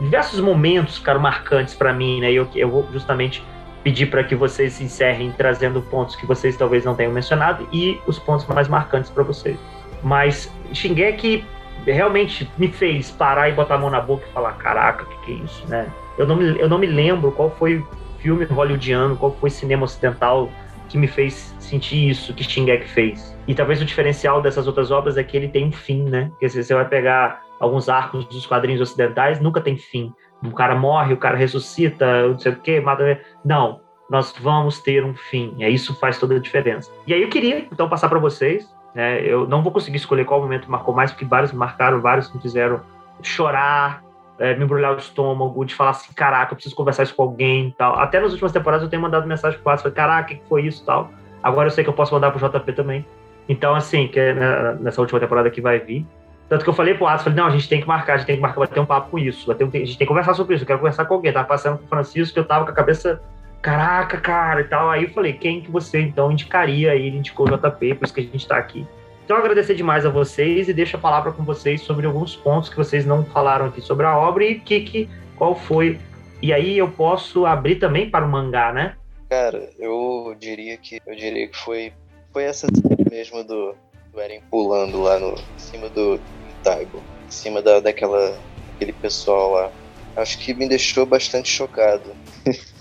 diversos momentos ficaram marcantes para mim, né? E eu, eu vou justamente pedir para que vocês se encerrem trazendo pontos que vocês talvez não tenham mencionado e os pontos mais marcantes para vocês. Mas Shingeki realmente me fez parar e botar a mão na boca e falar: caraca, o que, que é isso, né? Eu não, me, eu não me lembro qual foi o filme hollywoodiano, qual foi o cinema ocidental que me fez sentir isso que Shingeki fez. E talvez o diferencial dessas outras obras é que ele tem um fim, né? Porque você vai pegar alguns arcos dos quadrinhos ocidentais, nunca tem fim. O cara morre, o cara ressuscita, não sei o quê, mata. Não, nós vamos ter um fim. É isso faz toda a diferença. E aí eu queria então passar para vocês é, eu não vou conseguir escolher qual momento marcou mais, porque vários marcaram, vários me fizeram chorar, é, me embrulhar o estômago, de falar assim, caraca, eu preciso conversar isso com alguém tal. Até nas últimas temporadas eu tenho mandado mensagem pro Atos, caraca, o que foi isso tal. Agora eu sei que eu posso mandar pro JP também. Então, assim, que é nessa última temporada que vai vir. Tanto que eu falei pro Atos, falei, não, a gente tem que marcar, a gente tem que marcar, bater um papo com isso, bater um, a gente tem que conversar sobre isso, eu quero conversar com alguém. Tava passando com o Francisco, que eu tava com a cabeça, caraca, cara, e tal. Aí eu falei, quem que você, então, indicaria? Aí ele indicou o JP, por isso que a gente tá aqui. Então, agradecer demais a vocês e deixo a palavra com vocês sobre alguns pontos que vocês não falaram aqui sobre a obra e que, que qual foi. E aí eu posso abrir também para o mangá, né? Cara, eu diria que eu diria que foi foi essa mesmo do, do Eren pulando lá no em cima do Taibo, em cima da, daquela aquele pessoal lá. Acho que me deixou bastante chocado.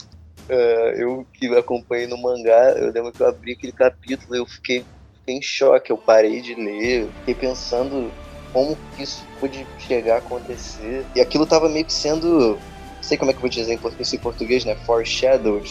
uh, eu que acompanhei no mangá, eu lembro que eu abri aquele capítulo e eu fiquei fiquei em choque, eu parei de ler, fiquei pensando como que isso pode chegar a acontecer. E aquilo tava meio que sendo, não sei como é que eu vou dizer em português, né? Foreshadowed.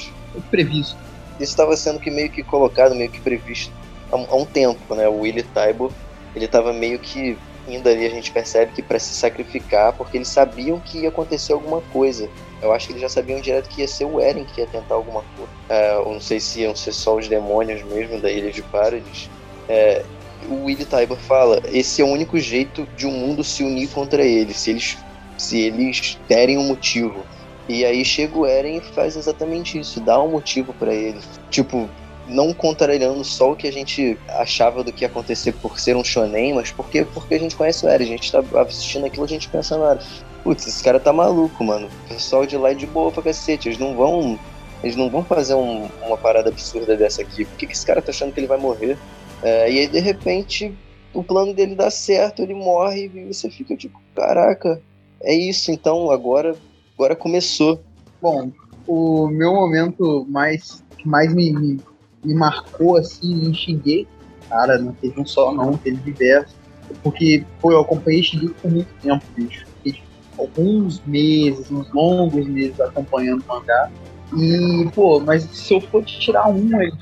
Previsto. Isso estava sendo que meio que colocado, meio que previsto há, há um tempo, né? O Willie Taibo, ele tava meio que indo ali, a gente percebe que para se sacrificar, porque eles sabiam que ia acontecer alguma coisa. Eu acho que eles já sabiam direto que ia ser o Eren que ia tentar alguma coisa. Uh, eu não sei se iam ser só os demônios mesmo da Ilha de Paradis, é, o Willie Tybor fala: esse é o único jeito de um mundo se unir contra ele, se eles, se eles derem um motivo. E aí chega o Eren e faz exatamente isso, dá um motivo para ele. Tipo, não contrariando só o que a gente achava do que ia acontecer por ser um shonen, mas porque, porque a gente conhece o Eren, a gente tá assistindo aquilo, a gente pensa, mano, putz, esse cara tá maluco, mano. O pessoal de lá é de boa pra cacete, eles não vão. Eles não vão fazer um, uma parada absurda dessa aqui. Por que, que esse cara tá achando que ele vai morrer? É, e aí, de repente, o plano dele dá certo, ele morre e você fica tipo, caraca, é isso, então agora, agora começou. Bom, o meu momento mais mais me, me, me marcou assim, me xinguei, cara, não teve um só não, teve diversos. Porque, pô, eu acompanhei Shingeki por muito tempo, bicho. Fiquei alguns meses, uns longos meses acompanhando o mangá. E, pô, mas se eu for tirar um ali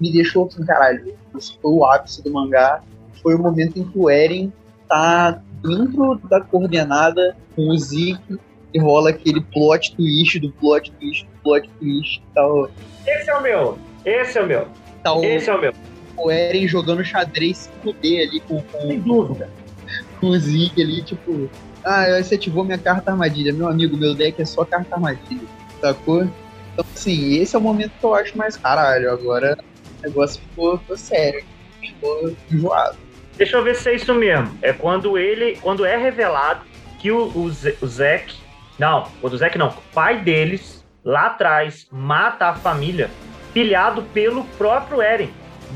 me deixou assim, caralho, esse foi o ápice do mangá. Foi o momento em que o Eren tá dentro da coordenada com o Zeke e rola aquele plot twist do plot twist do plot twist tal. Esse é o meu! Esse é o meu! Tá o, Esse é o meu! O Eren jogando xadrez 5D ali com, com, Sem dúvida. com o Zeke ali, tipo. Ah, você ativou minha carta armadilha. Meu amigo, meu deck é só carta armadilha. Sacou? Então, assim, esse é o momento que eu acho mais caralho. Agora, negócio ficou, ficou sério, ficou enjoado. Deixa eu ver se é isso mesmo. É quando ele, quando é revelado que o, o, o Zack, não, o Zack não, o pai deles, lá atrás, mata a família, pilhado pelo próprio Eren,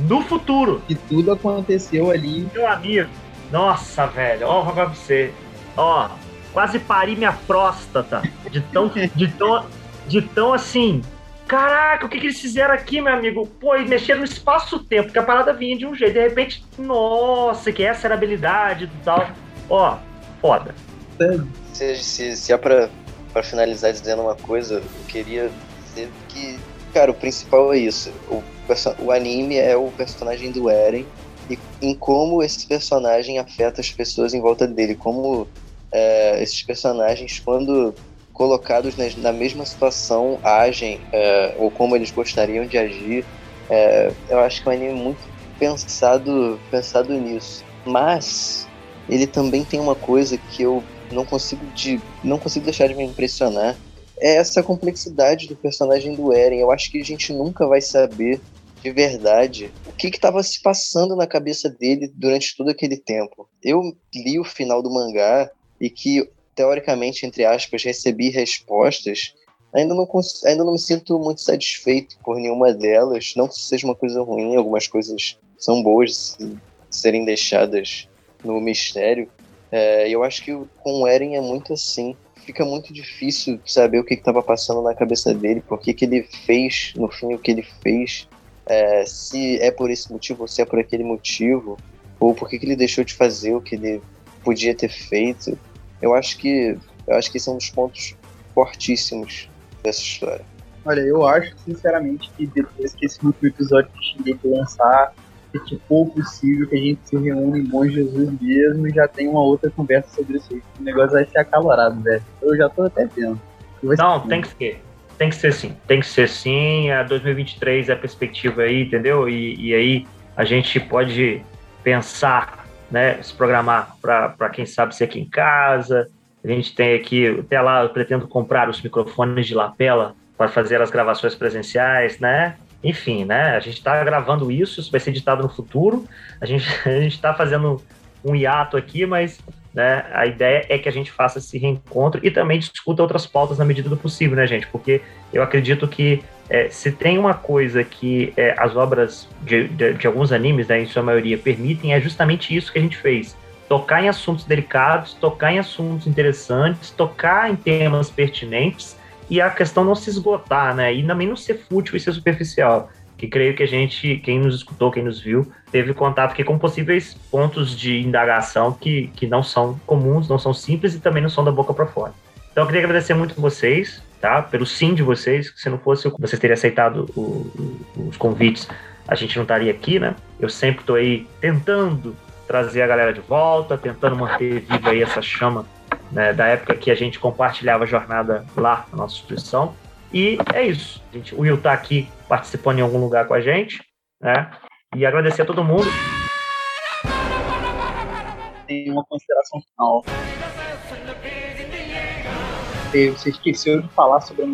no futuro. E tudo aconteceu ali. Meu amigo, nossa, velho, ó, vou pra você. Ó, quase pari minha próstata de tão, de tão, de tão assim, Caraca, o que, que eles fizeram aqui, meu amigo? Pô, e mexeram no espaço-tempo, que a parada vinha de um jeito. De repente, nossa, que essa era a habilidade e tal. Ó, foda. Se, se, se é pra, pra finalizar dizendo uma coisa, eu queria dizer que, cara, o principal é isso. O, o anime é o personagem do Eren e em como esse personagem afeta as pessoas em volta dele. Como é, esses personagens, quando colocados na, mesma situação agem é, ou como eles gostariam de agir. É, eu acho que é um anime muito pensado, pensado nisso. Mas ele também tem uma coisa que eu não consigo de não consigo deixar de me impressionar é essa complexidade do personagem do Eren. Eu acho que a gente nunca vai saber de verdade o que estava se passando na cabeça dele durante todo aquele tempo. Eu li o final do mangá e que teoricamente entre aspas recebi respostas. Ainda não, ainda não me sinto muito satisfeito por nenhuma delas. Não que seja uma coisa ruim, algumas coisas são boas serem deixadas no mistério. É, eu acho que com o Eren é muito assim. Fica muito difícil saber o que estava passando na cabeça dele, por que, que ele fez, no fim, o que ele fez. É, se é por esse motivo ou se é por aquele motivo, ou por que, que ele deixou de fazer o que ele podia ter feito. Eu acho que eu acho que esse é um dos pontos fortíssimos dessa história. Olha, eu acho sinceramente que depois que esse último episódio de Shingeki lançar, se for possível que a gente se reúna em Bom Jesus mesmo e já tenha uma outra conversa sobre isso aí. O negócio vai ser acalorado, velho. Eu já tô até vendo. Não, tem que ser. Tem que ser sim. Tem que ser sim. A 2023 é a perspectiva aí, entendeu? E, e aí a gente pode pensar, né, se programar para quem sabe ser aqui em casa. A gente tem aqui, até lá eu pretendo comprar os microfones de lapela para fazer as gravações presenciais, né? Enfim, né? A gente está gravando isso, isso vai ser editado no futuro. A gente a está fazendo um hiato aqui, mas né, a ideia é que a gente faça esse reencontro e também discuta outras pautas na medida do possível, né, gente? Porque eu acredito que é, se tem uma coisa que é, as obras de, de, de, alguns animes, né, em sua maioria, permitem, é justamente isso que a gente fez. Tocar em assuntos delicados, tocar em assuntos interessantes, tocar em temas pertinentes e a questão não se esgotar, né? E também não ser fútil e ser superficial. Que creio que a gente, quem nos escutou, quem nos viu, teve contato aqui com possíveis pontos de indagação que, que não são comuns, não são simples e também não são da boca para fora. Então eu queria agradecer muito vocês, tá? Pelo sim de vocês, que se não fosse vocês terem aceitado o, o, os convites, a gente não estaria aqui, né? Eu sempre estou aí tentando trazer a galera de volta, tentando manter viva aí essa chama né, da época que a gente compartilhava a jornada lá na nossa instituição. E é isso. Gente, o Will está aqui participando em algum lugar com a gente. Né? E agradecer a todo mundo. Tem uma consideração final. Você esqueceu de falar sobre a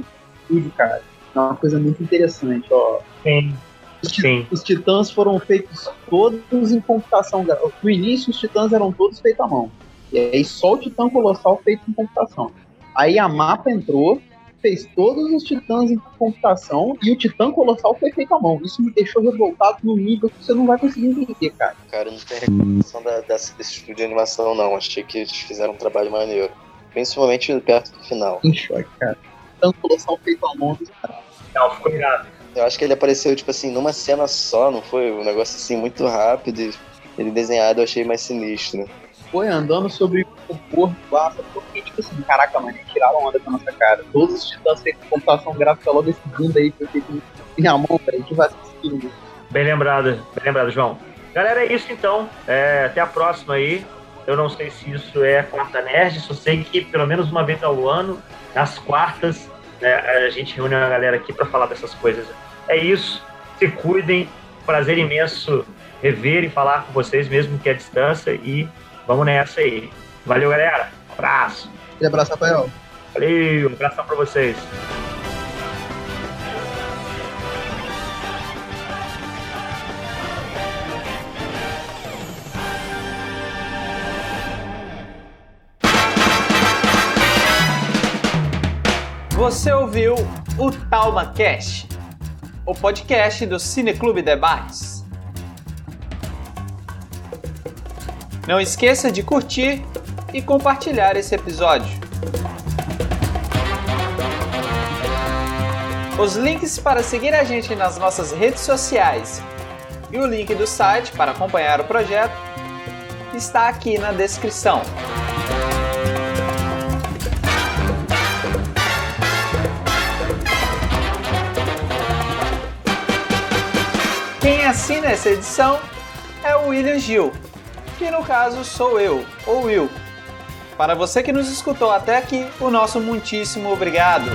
estúdio, cara. É uma coisa muito interessante, ó. Sim. Os, Sim. os titãs foram feitos todos em computação. No início, os titãs eram todos feitos à mão. E aí só o Titã Colossal feito em computação. Aí a mapa entrou, fez todos os titãs em computação e o Titã Colossal foi feito à mão. Isso me deixou revoltado no nível que você não vai conseguir entender, cara. Cara, não tem reclamação da, desse, desse estúdio de animação, não. Achei que eles fizeram um trabalho maneiro. Principalmente perto do final. Em choque, cara. Titã Colossal feito à mão dos caras. Não, ficou irado. Eu acho que ele apareceu, tipo assim, numa cena só, não foi? Um negócio assim muito rápido. E ele desenhado eu achei mais sinistro foi andando sobre o porto lá, porque, tipo assim, caraca, mano, tiraram onda com a nossa cara. Todos os titãs feitos computação gráfica logo esse mundo aí, foi feito em a mão, velho, que vai Bem lembrado, bem lembrado, João. Galera, é isso então. É, até a próxima aí. Eu não sei se isso é quarta nerd, só sei que pelo menos uma vez ao ano, nas quartas, né, a gente reúne a galera aqui para falar dessas coisas. É isso. Se cuidem. Prazer imenso rever e falar com vocês, mesmo que à distância. E Vamos nessa aí. Valeu, galera. abraço. E abraço, Rafael. Valeu, um abração pra vocês. Você ouviu o Talma Cast, o podcast do Cineclube Debates. Não esqueça de curtir e compartilhar esse episódio. Os links para seguir a gente nas nossas redes sociais e o link do site para acompanhar o projeto está aqui na descrição. Quem assina essa edição é o William Gil que no caso sou eu, ou Will. Para você que nos escutou até aqui, o nosso muitíssimo obrigado.